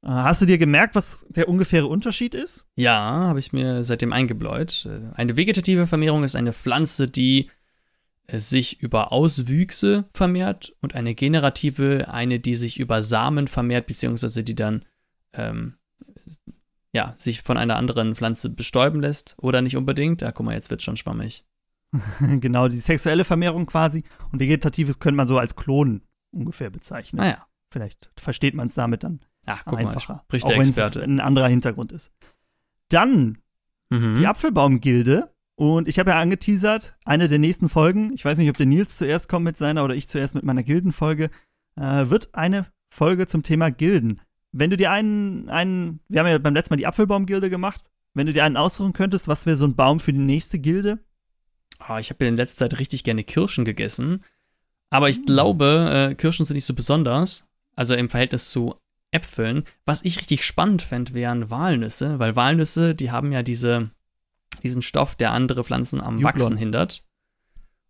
Äh, hast du dir gemerkt, was der ungefähre Unterschied ist? Ja, habe ich mir seitdem eingebläut. Äh, eine vegetative Vermehrung ist eine Pflanze, die äh, sich über Auswüchse vermehrt und eine generative eine, die sich über Samen vermehrt, beziehungsweise die dann ähm, ja, sich von einer anderen Pflanze bestäuben lässt oder nicht unbedingt. Ja, guck mal, jetzt wird schon schwammig. genau, die sexuelle Vermehrung quasi. Und vegetatives könnte man so als Klonen ungefähr bezeichnen. Naja. Ah, Vielleicht versteht man es damit dann Ach, guck einfacher. Mal, spricht der Experte. ein anderer Hintergrund ist. Dann mhm. die Apfelbaumgilde. Und ich habe ja angeteasert, eine der nächsten Folgen, ich weiß nicht, ob der Nils zuerst kommt mit seiner oder ich zuerst mit meiner Gildenfolge, äh, wird eine Folge zum Thema Gilden wenn du dir einen, einen, wir haben ja beim letzten Mal die Apfelbaumgilde gemacht, wenn du dir einen aussuchen könntest, was wäre so ein Baum für die nächste Gilde? Oh, ich habe ja in letzter Zeit richtig gerne Kirschen gegessen. Aber ich mm. glaube, äh, Kirschen sind nicht so besonders. Also im Verhältnis zu Äpfeln. Was ich richtig spannend fände, wären Walnüsse, weil Walnüsse, die haben ja diese, diesen Stoff, der andere Pflanzen am Jublon. Wachsen hindert.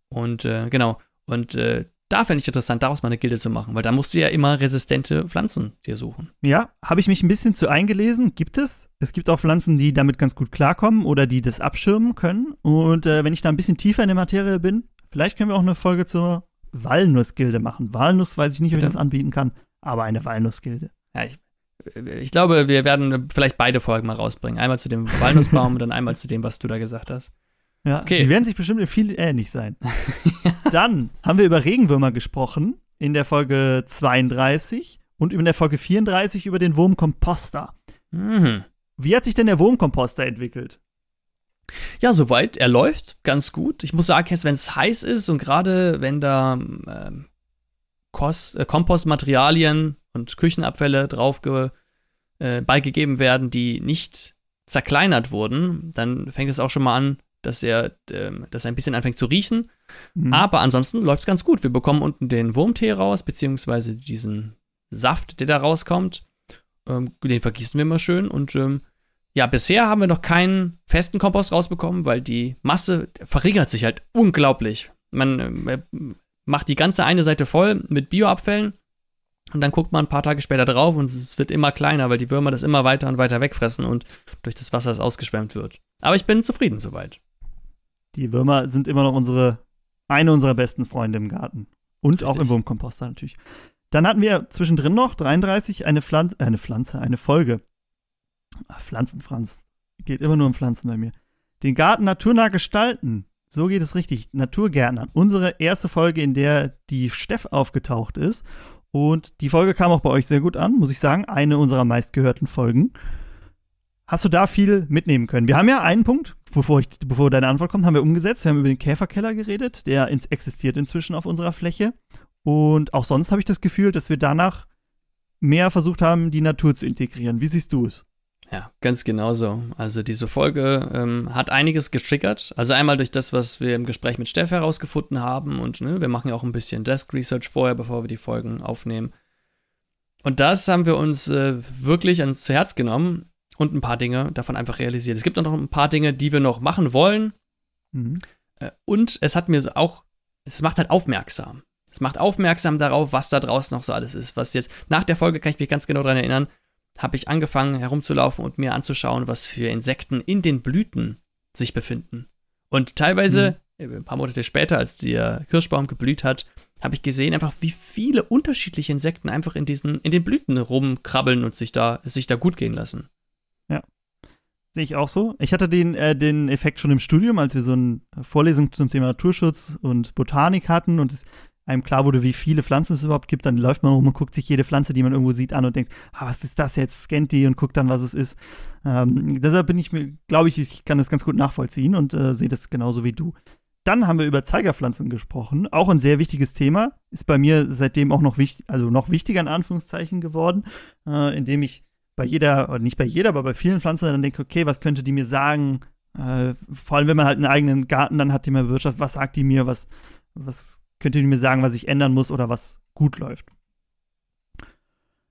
Und äh, genau. Und äh, da fände ich interessant, daraus mal eine Gilde zu machen, weil da musst du ja immer resistente Pflanzen dir suchen. Ja, habe ich mich ein bisschen zu eingelesen. Gibt es. Es gibt auch Pflanzen, die damit ganz gut klarkommen oder die das abschirmen können. Und äh, wenn ich da ein bisschen tiefer in der Materie bin, vielleicht können wir auch eine Folge zur Walnussgilde machen. Walnuss weiß ich nicht, ob ich das anbieten kann, aber eine Walnussgilde. Ja, ich, ich glaube, wir werden vielleicht beide Folgen mal rausbringen. Einmal zu dem Walnussbaum und dann einmal zu dem, was du da gesagt hast. Ja, okay. Die werden sich bestimmt viel ähnlich sein. Dann haben wir über Regenwürmer gesprochen in der Folge 32 und in der Folge 34 über den Wurmkomposter. Mhm. Wie hat sich denn der Wurmkomposter entwickelt? Ja, soweit. Er läuft ganz gut. Ich muss sagen, jetzt, wenn es heiß ist und gerade wenn da ähm, Kost, äh, Kompostmaterialien und Küchenabfälle drauf äh, beigegeben werden, die nicht zerkleinert wurden, dann fängt es auch schon mal an, dass er, ähm, dass er ein bisschen anfängt zu riechen. Mhm. Aber ansonsten läuft es ganz gut. Wir bekommen unten den Wurmtee raus, beziehungsweise diesen Saft, der da rauskommt. Ähm, den vergießen wir immer schön. Und ähm, ja, bisher haben wir noch keinen festen Kompost rausbekommen, weil die Masse verringert sich halt unglaublich. Man äh, macht die ganze eine Seite voll mit Bioabfällen und dann guckt man ein paar Tage später drauf und es wird immer kleiner, weil die Würmer das immer weiter und weiter wegfressen und durch das Wasser es ausgeschwemmt wird. Aber ich bin zufrieden soweit. Die Würmer sind immer noch unsere, eine unserer besten Freunde im Garten. Und Richtig. auch im Wurmkomposter natürlich. Dann hatten wir zwischendrin noch 33 eine Pflanze, äh, eine Pflanze, eine Folge. Ach, Pflanzenfranz. Geht immer nur um Pflanzen bei mir. Den Garten naturnah gestalten. So geht es richtig. Naturgärtnern. Unsere erste Folge, in der die Steff aufgetaucht ist. Und die Folge kam auch bei euch sehr gut an, muss ich sagen. Eine unserer meistgehörten Folgen. Hast du da viel mitnehmen können? Wir haben ja einen Punkt, bevor, ich, bevor deine Antwort kommt, haben wir umgesetzt. Wir haben über den Käferkeller geredet, der ins, existiert inzwischen auf unserer Fläche. Und auch sonst habe ich das Gefühl, dass wir danach mehr versucht haben, die Natur zu integrieren. Wie siehst du es? Ja, ganz genauso. Also diese Folge ähm, hat einiges getriggert. Also einmal durch das, was wir im Gespräch mit Steff herausgefunden haben und ne, wir machen ja auch ein bisschen Desk Research vorher, bevor wir die Folgen aufnehmen. Und das haben wir uns äh, wirklich ans zu Herz genommen und ein paar Dinge davon einfach realisiert. Es gibt noch ein paar Dinge, die wir noch machen wollen. Mhm. Äh, und es hat mir auch, es macht halt aufmerksam. Es macht aufmerksam darauf, was da draußen noch so alles ist. Was jetzt, nach der Folge kann ich mich ganz genau daran erinnern, habe ich angefangen herumzulaufen und mir anzuschauen, was für Insekten in den Blüten sich befinden. Und teilweise, mhm. ein paar Monate später, als der Kirschbaum geblüht hat, habe ich gesehen, einfach wie viele unterschiedliche Insekten einfach in diesen, in den Blüten rumkrabbeln und sich da, sich da gut gehen lassen. Ja. Sehe ich auch so. Ich hatte den, äh, den Effekt schon im Studium, als wir so eine Vorlesung zum Thema Naturschutz und Botanik hatten und es einem klar wurde, wie viele Pflanzen es überhaupt gibt, dann läuft man rum und guckt sich jede Pflanze, die man irgendwo sieht, an und denkt, ah, was ist das jetzt? Scannt die und guckt dann, was es ist. Ähm, deshalb bin ich mir, glaube ich, ich kann das ganz gut nachvollziehen und äh, sehe das genauso wie du. Dann haben wir über Zeigerpflanzen gesprochen. Auch ein sehr wichtiges Thema. Ist bei mir seitdem auch noch wichtig, also noch wichtiger in Anführungszeichen geworden, äh, indem ich bei jeder, oder nicht bei jeder, aber bei vielen Pflanzen dann denke, okay, was könnte die mir sagen? Äh, vor allem, wenn man halt einen eigenen Garten dann hat, die mir Wirtschaft, was sagt die mir, was, was könnte die mir sagen, was ich ändern muss oder was gut läuft?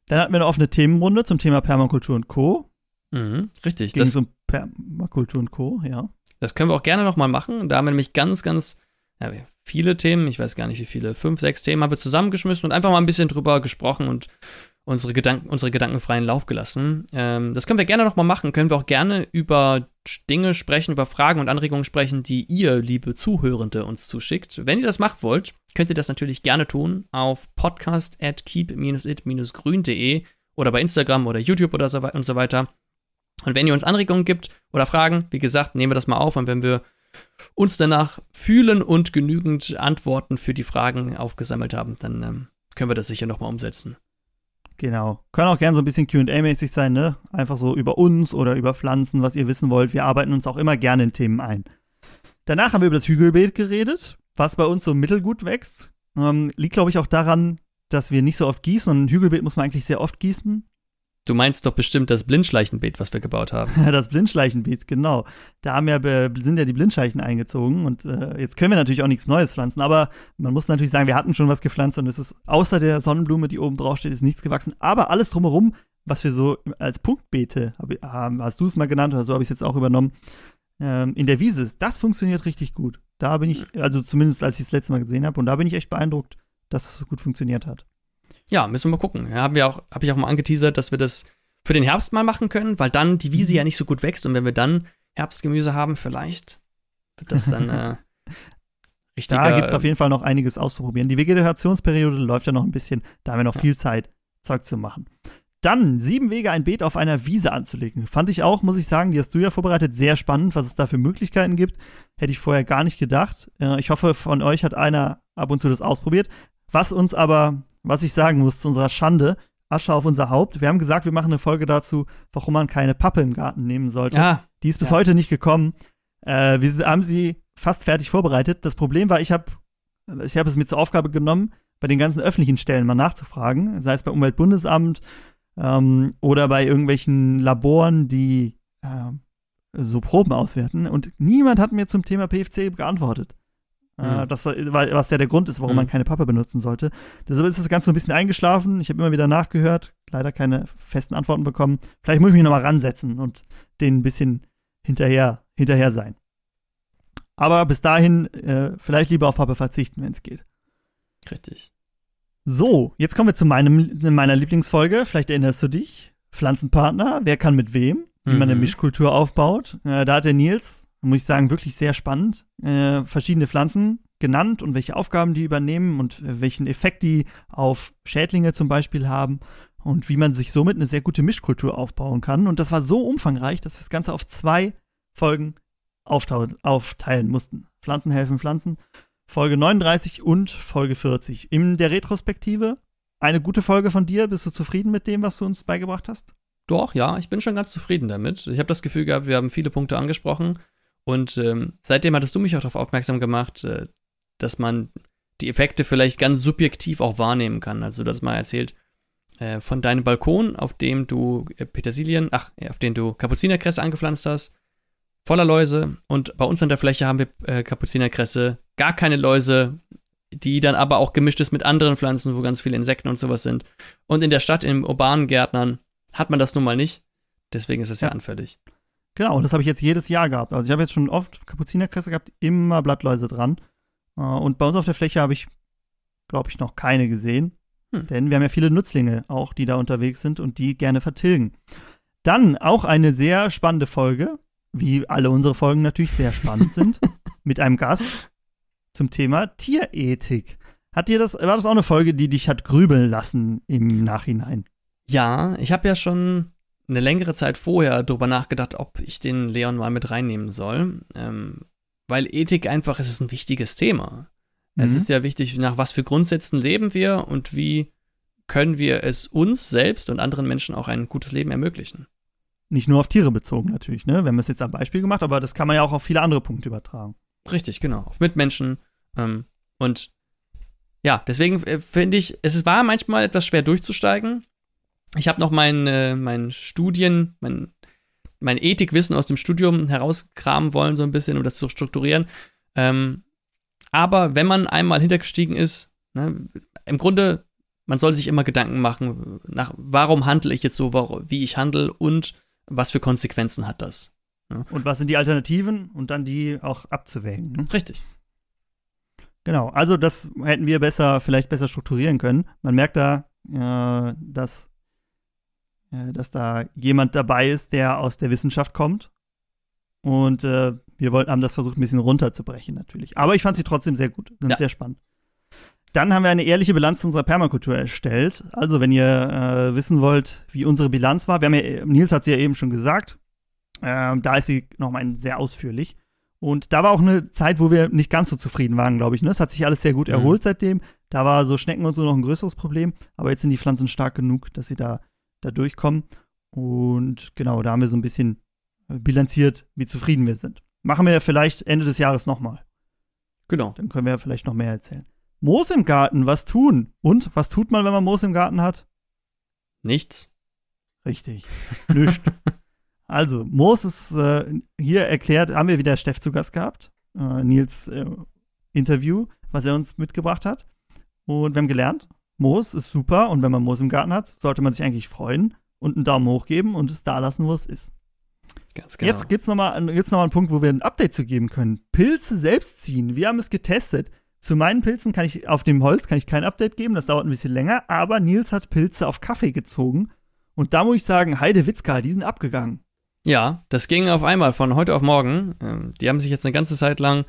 Dann hatten wir eine offene Themenrunde zum Thema Permakultur und Co. Mhm, richtig. Ging das um Permakultur und Co., ja. Das können wir auch gerne nochmal machen. Da haben wir nämlich ganz, ganz ja, viele Themen, ich weiß gar nicht wie viele, fünf, sechs Themen haben wir zusammengeschmissen und einfach mal ein bisschen drüber gesprochen und unsere Gedanken, unsere Gedanken freien Lauf gelassen. Ähm, das können wir gerne nochmal machen. Können wir auch gerne über Dinge sprechen, über Fragen und Anregungen sprechen, die ihr, liebe Zuhörende, uns zuschickt. Wenn ihr das machen wollt, könnt ihr das natürlich gerne tun auf podcast at keep-it-grün.de oder bei Instagram oder YouTube oder so, und so weiter. Und wenn ihr uns Anregungen gibt oder Fragen, wie gesagt, nehmen wir das mal auf und wenn wir uns danach fühlen und genügend Antworten für die Fragen aufgesammelt haben, dann ähm, können wir das sicher nochmal umsetzen. Genau. Können auch gerne so ein bisschen QA-mäßig sein, ne? Einfach so über uns oder über Pflanzen, was ihr wissen wollt. Wir arbeiten uns auch immer gerne in Themen ein. Danach haben wir über das Hügelbeet geredet, was bei uns so mittelgut wächst. Ähm, liegt, glaube ich, auch daran, dass wir nicht so oft gießen und ein Hügelbeet muss man eigentlich sehr oft gießen. Du meinst doch bestimmt das Blindschleichenbeet, was wir gebaut haben. das Blindschleichenbeet, genau. Da haben ja, sind ja die Blindschleichen eingezogen und äh, jetzt können wir natürlich auch nichts Neues pflanzen, aber man muss natürlich sagen, wir hatten schon was gepflanzt und es ist außer der Sonnenblume, die oben drauf steht, ist nichts gewachsen. Aber alles drumherum, was wir so als Punktbeete, hast du es mal genannt oder so habe ich es jetzt auch übernommen, ähm, in der Wiese ist, das funktioniert richtig gut. Da bin ich, also zumindest als ich es das letzte Mal gesehen habe, und da bin ich echt beeindruckt, dass es so gut funktioniert hat. Ja, müssen wir mal gucken. Ja, haben wir auch, habe ich auch mal angeteasert, dass wir das für den Herbst mal machen können, weil dann die Wiese mhm. ja nicht so gut wächst und wenn wir dann Herbstgemüse haben, vielleicht wird das dann äh, richtiger. Da gibt es auf jeden Fall noch einiges auszuprobieren. Die Vegetationsperiode läuft ja noch ein bisschen, da haben wir noch ja. viel Zeit, Zeug zu machen. Dann sieben Wege, ein Beet auf einer Wiese anzulegen. Fand ich auch, muss ich sagen, die hast du ja vorbereitet, sehr spannend, was es da für Möglichkeiten gibt. Hätte ich vorher gar nicht gedacht. Äh, ich hoffe, von euch hat einer ab und zu das ausprobiert. Was uns aber was ich sagen muss, zu unserer Schande, Asche auf unser Haupt. Wir haben gesagt, wir machen eine Folge dazu, warum man keine Pappe im Garten nehmen sollte. Ah, Die ist bis ja. heute nicht gekommen. Äh, wir haben sie fast fertig vorbereitet. Das Problem war, ich habe ich hab es mir zur Aufgabe genommen, bei den ganzen öffentlichen Stellen mal nachzufragen, sei es beim Umweltbundesamt ähm, oder bei irgendwelchen Laboren, die äh, so Proben auswerten. Und niemand hat mir zum Thema PFC geantwortet. Äh, mhm. das, was ja der Grund ist, warum mhm. man keine Pappe benutzen sollte. Deshalb ist das Ganze so ein bisschen eingeschlafen. Ich habe immer wieder nachgehört, leider keine festen Antworten bekommen. Vielleicht muss ich mich nochmal ransetzen und denen ein bisschen hinterher, hinterher sein. Aber bis dahin äh, vielleicht lieber auf Pappe verzichten, wenn es geht. Richtig. So, jetzt kommen wir zu meinem, meiner Lieblingsfolge. Vielleicht erinnerst du dich. Pflanzenpartner, wer kann mit wem? Wie mhm. man eine mhm. Mischkultur aufbaut. Äh, da hat der Nils muss ich sagen, wirklich sehr spannend. Äh, verschiedene Pflanzen genannt und welche Aufgaben die übernehmen und äh, welchen Effekt die auf Schädlinge zum Beispiel haben und wie man sich somit eine sehr gute Mischkultur aufbauen kann. Und das war so umfangreich, dass wir das Ganze auf zwei Folgen aufteilen mussten. Pflanzen helfen Pflanzen. Folge 39 und Folge 40. In der Retrospektive eine gute Folge von dir. Bist du zufrieden mit dem, was du uns beigebracht hast? Doch, ja, ich bin schon ganz zufrieden damit. Ich habe das Gefühl gehabt, wir haben viele Punkte angesprochen. Und ähm, seitdem hattest du mich auch darauf aufmerksam gemacht, äh, dass man die Effekte vielleicht ganz subjektiv auch wahrnehmen kann. Also, dass man erzählt, äh, von deinem Balkon, auf dem du äh, Petersilien, ach, auf dem du Kapuzinerkresse angepflanzt hast, voller Läuse. Und bei uns an der Fläche haben wir äh, Kapuzinerkresse, gar keine Läuse, die dann aber auch gemischt ist mit anderen Pflanzen, wo ganz viele Insekten und sowas sind. Und in der Stadt, in urbanen Gärtnern, hat man das nun mal nicht. Deswegen ist es ja, ja anfällig. Genau, das habe ich jetzt jedes Jahr gehabt. Also ich habe jetzt schon oft Kapuzinerkresse gehabt, immer Blattläuse dran. Äh, und bei uns auf der Fläche habe ich, glaube ich, noch keine gesehen. Hm. Denn wir haben ja viele Nutzlinge auch, die da unterwegs sind und die gerne vertilgen. Dann auch eine sehr spannende Folge, wie alle unsere Folgen natürlich sehr spannend sind, mit einem Gast zum Thema Tierethik. Hat dir das, war das auch eine Folge, die dich hat grübeln lassen im Nachhinein? Ja, ich habe ja schon eine längere Zeit vorher darüber nachgedacht, ob ich den Leon mal mit reinnehmen soll. Ähm, weil Ethik einfach, es ist ein wichtiges Thema. Mhm. Es ist ja wichtig, nach was für Grundsätzen leben wir und wie können wir es uns selbst und anderen Menschen auch ein gutes Leben ermöglichen. Nicht nur auf Tiere bezogen natürlich, ne? Wir haben es jetzt am Beispiel gemacht, aber das kann man ja auch auf viele andere Punkte übertragen. Richtig, genau. Auf Mitmenschen. Ähm, und ja, deswegen äh, finde ich, es war manchmal etwas schwer durchzusteigen. Ich habe noch mein, äh, mein Studien, mein, mein Ethikwissen aus dem Studium herauskramen wollen, so ein bisschen, um das zu strukturieren. Ähm, aber wenn man einmal hintergestiegen ist, ne, im Grunde, man soll sich immer Gedanken machen, nach, warum handle ich jetzt so, wie ich handle und was für Konsequenzen hat das. Ne? Und was sind die Alternativen und dann die auch abzuwägen. Ne? Richtig. Genau, also das hätten wir besser, vielleicht besser strukturieren können. Man merkt da, äh, dass, äh, dass da jemand dabei ist, der aus der Wissenschaft kommt. Und äh, wir wollten, haben das versucht, ein bisschen runterzubrechen, natürlich. Aber ich fand sie trotzdem sehr gut. Sind ja. sehr spannend. Dann haben wir eine ehrliche Bilanz unserer Permakultur erstellt. Also, wenn ihr äh, wissen wollt, wie unsere Bilanz war, wir haben ja, Nils hat sie ja eben schon gesagt, äh, da ist sie nochmal sehr ausführlich. Und da war auch eine Zeit, wo wir nicht ganz so zufrieden waren, glaube ich. Ne? Es hat sich alles sehr gut mhm. erholt seitdem. Da war so Schnecken und so noch ein größeres Problem. Aber jetzt sind die Pflanzen stark genug, dass sie da, da durchkommen. Und genau, da haben wir so ein bisschen bilanziert, wie zufrieden wir sind. Machen wir ja vielleicht Ende des Jahres nochmal. Genau. Dann können wir ja vielleicht noch mehr erzählen. Moos im Garten, was tun? Und was tut man, wenn man Moos im Garten hat? Nichts. Richtig. Nichts. also, Moos ist äh, hier erklärt, haben wir wieder Steff zu Gast gehabt. Äh, Nils äh, Interview, was er uns mitgebracht hat. Und wir haben gelernt, Moos ist super und wenn man Moos im Garten hat, sollte man sich eigentlich freuen und einen Daumen hoch geben und es da lassen, wo es ist. Ganz genau. Jetzt gibt es nochmal noch einen Punkt, wo wir ein Update zu geben können. Pilze selbst ziehen. Wir haben es getestet. Zu meinen Pilzen kann ich auf dem Holz kann ich kein Update geben, das dauert ein bisschen länger, aber Nils hat Pilze auf Kaffee gezogen. Und da muss ich sagen, Heide Witzka, die sind abgegangen. Ja, das ging auf einmal von heute auf morgen. Ähm, die haben sich jetzt eine ganze Zeit lang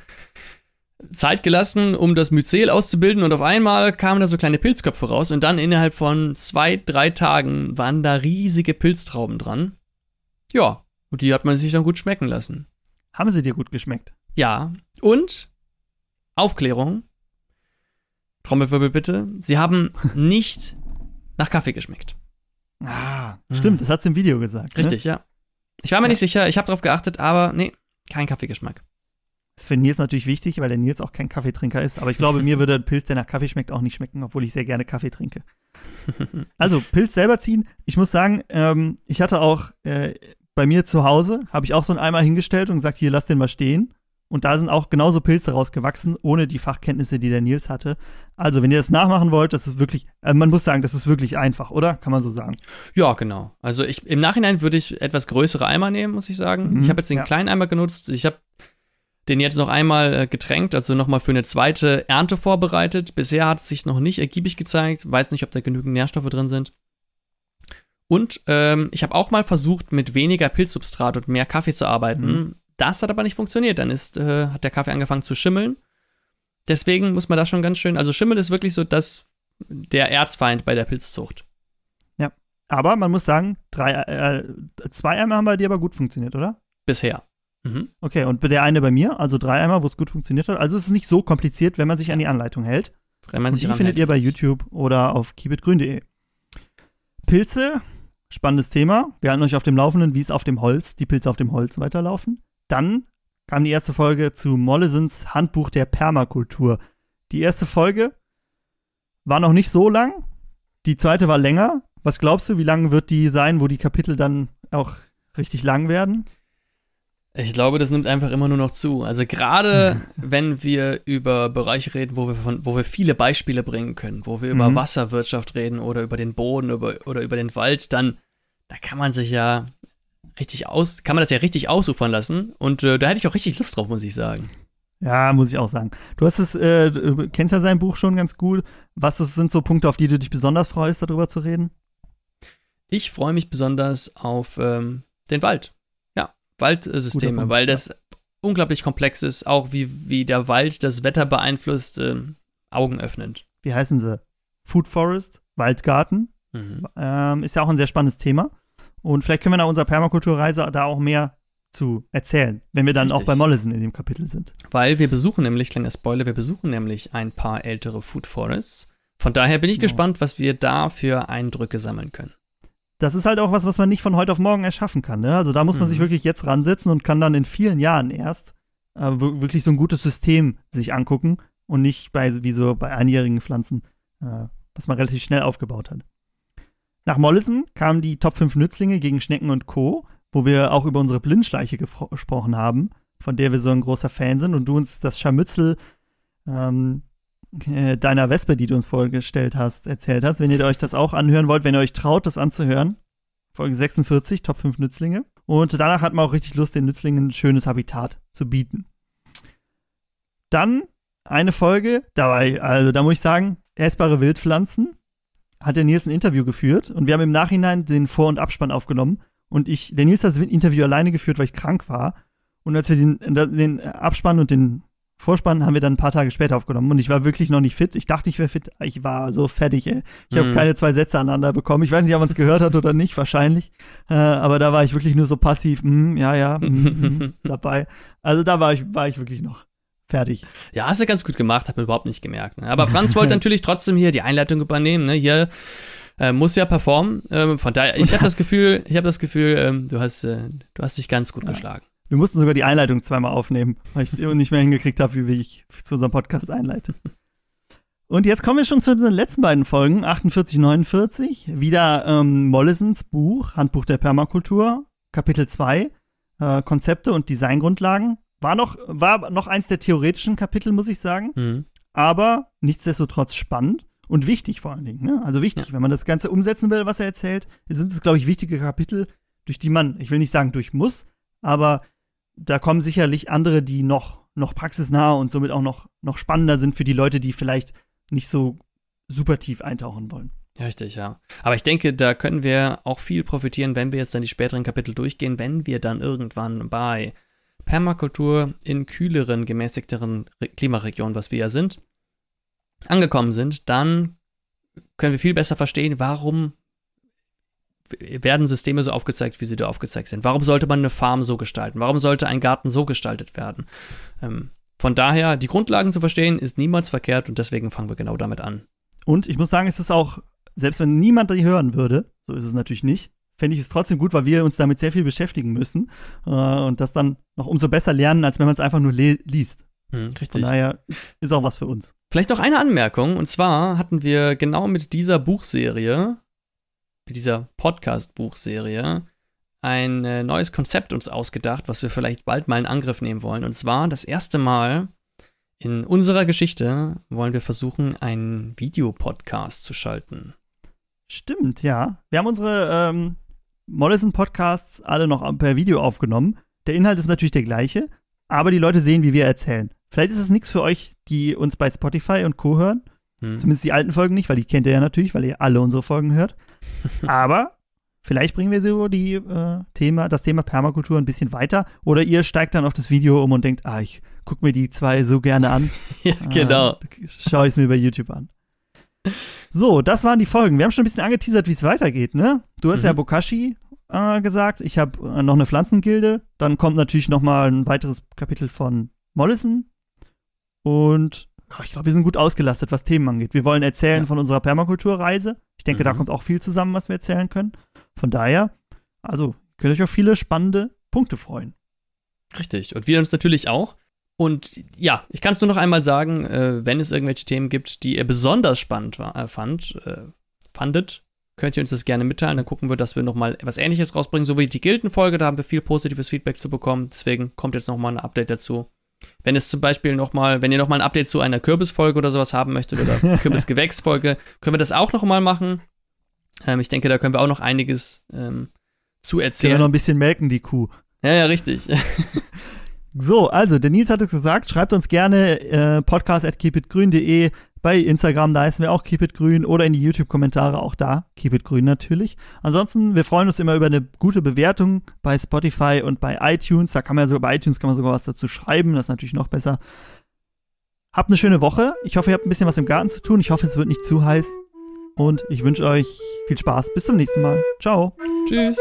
Zeit gelassen, um das Myzel auszubilden und auf einmal kamen da so kleine Pilzköpfe raus und dann innerhalb von zwei, drei Tagen waren da riesige Pilztrauben dran. Ja, und die hat man sich dann gut schmecken lassen. Haben sie dir gut geschmeckt? Ja. Und Aufklärung. Trommelwirbel bitte. Sie haben nicht nach Kaffee geschmeckt. Ah, stimmt, mhm. das hat sie im Video gesagt. Ne? Richtig, ne? ja. Ich war mir ja. nicht sicher, ich habe darauf geachtet, aber nee, kein Kaffeegeschmack. Das für Nils natürlich wichtig, weil der Nils auch kein Kaffeetrinker ist. Aber ich glaube, mir würde ein Pilz, der nach Kaffee schmeckt, auch nicht schmecken, obwohl ich sehr gerne Kaffee trinke. also, Pilz selber ziehen. Ich muss sagen, ähm, ich hatte auch äh, bei mir zu Hause, habe ich auch so einen Eimer hingestellt und gesagt, hier, lass den mal stehen. Und da sind auch genauso Pilze rausgewachsen, ohne die Fachkenntnisse, die der Nils hatte. Also, wenn ihr das nachmachen wollt, das ist wirklich, äh, man muss sagen, das ist wirklich einfach, oder? Kann man so sagen. Ja, genau. Also ich, im Nachhinein würde ich etwas größere Eimer nehmen, muss ich sagen. Mhm, ich habe jetzt den ja. kleinen Eimer genutzt. Ich habe den jetzt noch einmal äh, getränkt, also nochmal für eine zweite Ernte vorbereitet. Bisher hat es sich noch nicht ergiebig gezeigt. Weiß nicht, ob da genügend Nährstoffe drin sind. Und ähm, ich habe auch mal versucht, mit weniger Pilzsubstrat und mehr Kaffee zu arbeiten. Mhm. Das hat aber nicht funktioniert. Dann ist, äh, hat der Kaffee angefangen zu schimmeln. Deswegen muss man da schon ganz schön. Also Schimmel ist wirklich so das, der Erzfeind bei der Pilzzucht. Ja. Aber man muss sagen, drei, äh, zwei Eimer haben bei dir aber gut funktioniert, oder? Bisher. Mhm. Okay, und der eine bei mir, also drei Eimer, wo es gut funktioniert hat. Also es ist nicht so kompliziert, wenn man sich an die Anleitung hält. Wenn man und sich die findet ihr bei YouTube oder auf keepitgrün.de. Pilze, spannendes Thema. Wir halten euch auf dem Laufenden, wie es auf dem Holz, die Pilze auf dem Holz weiterlaufen. Dann kam die erste Folge zu Mollesens Handbuch der Permakultur. Die erste Folge war noch nicht so lang. Die zweite war länger. Was glaubst du, wie lang wird die sein, wo die Kapitel dann auch richtig lang werden? Ich glaube, das nimmt einfach immer nur noch zu. Also gerade wenn wir über Bereiche reden, wo wir, von, wo wir viele Beispiele bringen können, wo wir über mhm. Wasserwirtschaft reden oder über den Boden über, oder über den Wald, dann da kann man sich ja richtig aus, kann man das ja richtig ausufern lassen. Und äh, da hätte ich auch richtig Lust drauf, muss ich sagen. Ja, muss ich auch sagen. Du hast es, äh, du kennst ja sein Buch schon ganz gut. Was sind so Punkte, auf die du dich besonders freust, darüber zu reden? Ich freue mich besonders auf ähm, den Wald. Ja, Waldsysteme, weil das unglaublich komplex ist, auch wie, wie der Wald das Wetter beeinflusst, ähm, Augen öffnend. Wie heißen sie? Food Forest, Waldgarten. Mhm. Ähm, ist ja auch ein sehr spannendes Thema. Und vielleicht können wir nach unserer Permakulturreise da auch mehr zu erzählen, wenn wir dann Richtig. auch bei Mollison in dem Kapitel sind. Weil wir besuchen nämlich, kleiner Spoiler, wir besuchen nämlich ein paar ältere Food Forests. Von daher bin ich genau. gespannt, was wir da für Eindrücke sammeln können. Das ist halt auch was, was man nicht von heute auf morgen erschaffen kann. Ne? Also da muss man mhm. sich wirklich jetzt ransetzen und kann dann in vielen Jahren erst äh, wirklich so ein gutes System sich angucken und nicht bei, wie so bei einjährigen Pflanzen, äh, was man relativ schnell aufgebaut hat. Nach Mollison kamen die Top 5 Nützlinge gegen Schnecken und Co., wo wir auch über unsere Blindschleiche gesprochen haben, von der wir so ein großer Fan sind und du uns das Scharmützel ähm, äh, deiner Wespe, die du uns vorgestellt hast, erzählt hast. Wenn ihr euch das auch anhören wollt, wenn ihr euch traut, das anzuhören. Folge 46, Top 5 Nützlinge. Und danach hat man auch richtig Lust, den Nützlingen ein schönes Habitat zu bieten. Dann eine Folge, dabei, also da muss ich sagen, essbare Wildpflanzen, hat der Nils ein Interview geführt und wir haben im Nachhinein den Vor- und Abspann aufgenommen und ich, der Nils hat das Interview alleine geführt, weil ich krank war. Und als wir den, den Abspann und den Vorspann haben wir dann ein paar Tage später aufgenommen und ich war wirklich noch nicht fit. Ich dachte, ich wäre fit. Ich war so fertig, ey. Ich habe mhm. keine zwei Sätze aneinander bekommen. Ich weiß nicht, ob man es gehört hat oder nicht, wahrscheinlich. Äh, aber da war ich wirklich nur so passiv, mm, ja, ja, mm, mm, dabei. Also da war ich, war ich wirklich noch fertig. Ja, hast du ganz gut gemacht, hat man überhaupt nicht gemerkt. Ne? Aber Franz wollte natürlich trotzdem hier die Einleitung übernehmen. Ne? Hier äh, muss ja performen. Ähm, von daher, ich habe das Gefühl, ich habe das Gefühl, ähm, du hast, äh, du hast dich ganz gut ja. geschlagen. Wir mussten sogar die Einleitung zweimal aufnehmen, weil ich nicht mehr hingekriegt habe, wie ich zu unserem Podcast einleite. Und jetzt kommen wir schon zu den letzten beiden Folgen, 48, 49. Wieder ähm, Mollisons Buch, Handbuch der Permakultur, Kapitel 2, äh, Konzepte und Designgrundlagen. War noch, war noch eins der theoretischen Kapitel, muss ich sagen. Mhm. Aber nichtsdestotrotz spannend. Und wichtig vor allen Dingen. Ne? Also wichtig, ja. wenn man das Ganze umsetzen will, was er erzählt, sind es, glaube ich, wichtige Kapitel, durch die man, ich will nicht sagen durch muss, aber da kommen sicherlich andere, die noch, noch praxisnah und somit auch noch, noch spannender sind für die Leute, die vielleicht nicht so super tief eintauchen wollen. Richtig, ja. Aber ich denke, da können wir auch viel profitieren, wenn wir jetzt dann die späteren Kapitel durchgehen, wenn wir dann irgendwann bei Permakultur in kühleren, gemäßigteren Klimaregionen, was wir ja sind, angekommen sind, dann können wir viel besser verstehen, warum werden Systeme so aufgezeigt, wie sie da aufgezeigt sind. Warum sollte man eine Farm so gestalten? Warum sollte ein Garten so gestaltet werden? Ähm, von daher, die Grundlagen zu verstehen, ist niemals verkehrt und deswegen fangen wir genau damit an. Und ich muss sagen, es ist auch, selbst wenn niemand die hören würde, so ist es natürlich nicht, fände ich es trotzdem gut, weil wir uns damit sehr viel beschäftigen müssen äh, und das dann noch umso besser lernen, als wenn man es einfach nur liest. Hm, richtig. Von daher ist auch was für uns. Vielleicht noch eine Anmerkung. Und zwar hatten wir genau mit dieser Buchserie, mit dieser Podcast-Buchserie, ein äh, neues Konzept uns ausgedacht, was wir vielleicht bald mal in Angriff nehmen wollen. Und zwar das erste Mal in unserer Geschichte wollen wir versuchen, einen Videopodcast zu schalten. Stimmt, ja. Wir haben unsere ähm, Mollison-Podcasts alle noch per Video aufgenommen. Der Inhalt ist natürlich der gleiche, aber die Leute sehen, wie wir erzählen. Vielleicht ist es nichts für euch, die uns bei Spotify und Co. hören. Hm. Zumindest die alten Folgen nicht, weil die kennt ihr ja natürlich, weil ihr alle unsere Folgen hört. Aber vielleicht bringen wir so die, äh, Thema, das Thema Permakultur ein bisschen weiter. Oder ihr steigt dann auf das Video um und denkt, ah, ich gucke mir die zwei so gerne an. ja, genau. Äh, Schaue ich es mir bei YouTube an. So, das waren die Folgen. Wir haben schon ein bisschen angeteasert, wie es weitergeht, ne? Du hast mhm. ja Bokashi äh, gesagt. Ich habe äh, noch eine Pflanzengilde. Dann kommt natürlich noch mal ein weiteres Kapitel von Mollison. Und ich glaube, wir sind gut ausgelastet, was Themen angeht. Wir wollen erzählen ja. von unserer Permakulturreise. Ich denke, mhm. da kommt auch viel zusammen, was wir erzählen können. Von daher, also, könnt ihr euch auf viele spannende Punkte freuen. Richtig. Und wir uns natürlich auch. Und ja, ich kann es nur noch einmal sagen, äh, wenn es irgendwelche Themen gibt, die ihr besonders spannend war, äh, fand, äh, fandet, könnt ihr uns das gerne mitteilen. Dann gucken wir, dass wir nochmal etwas Ähnliches rausbringen, so wie die Gildenfolge. Da haben wir viel positives Feedback zu bekommen. Deswegen kommt jetzt nochmal ein Update dazu. Wenn es zum Beispiel nochmal, wenn ihr nochmal ein Update zu einer Kürbisfolge oder sowas haben möchtet oder Kürbisgewächsfolge, können wir das auch nochmal machen. Ähm, ich denke, da können wir auch noch einiges ähm, zu erzählen. Können wir noch ein bisschen melken, die Kuh. Ja, ja, richtig. So, also, der Nils hat es gesagt, schreibt uns gerne äh, podcast.keepitgrün.de bei Instagram, da heißen wir auch Keep It Grün oder in die YouTube-Kommentare auch da Keep It Grün natürlich. Ansonsten, wir freuen uns immer über eine gute Bewertung bei Spotify und bei iTunes. Da kann man ja sogar bei iTunes kann man sogar was dazu schreiben, das ist natürlich noch besser. Habt eine schöne Woche. Ich hoffe, ihr habt ein bisschen was im Garten zu tun. Ich hoffe, es wird nicht zu heiß. Und ich wünsche euch viel Spaß. Bis zum nächsten Mal. Ciao. Tschüss.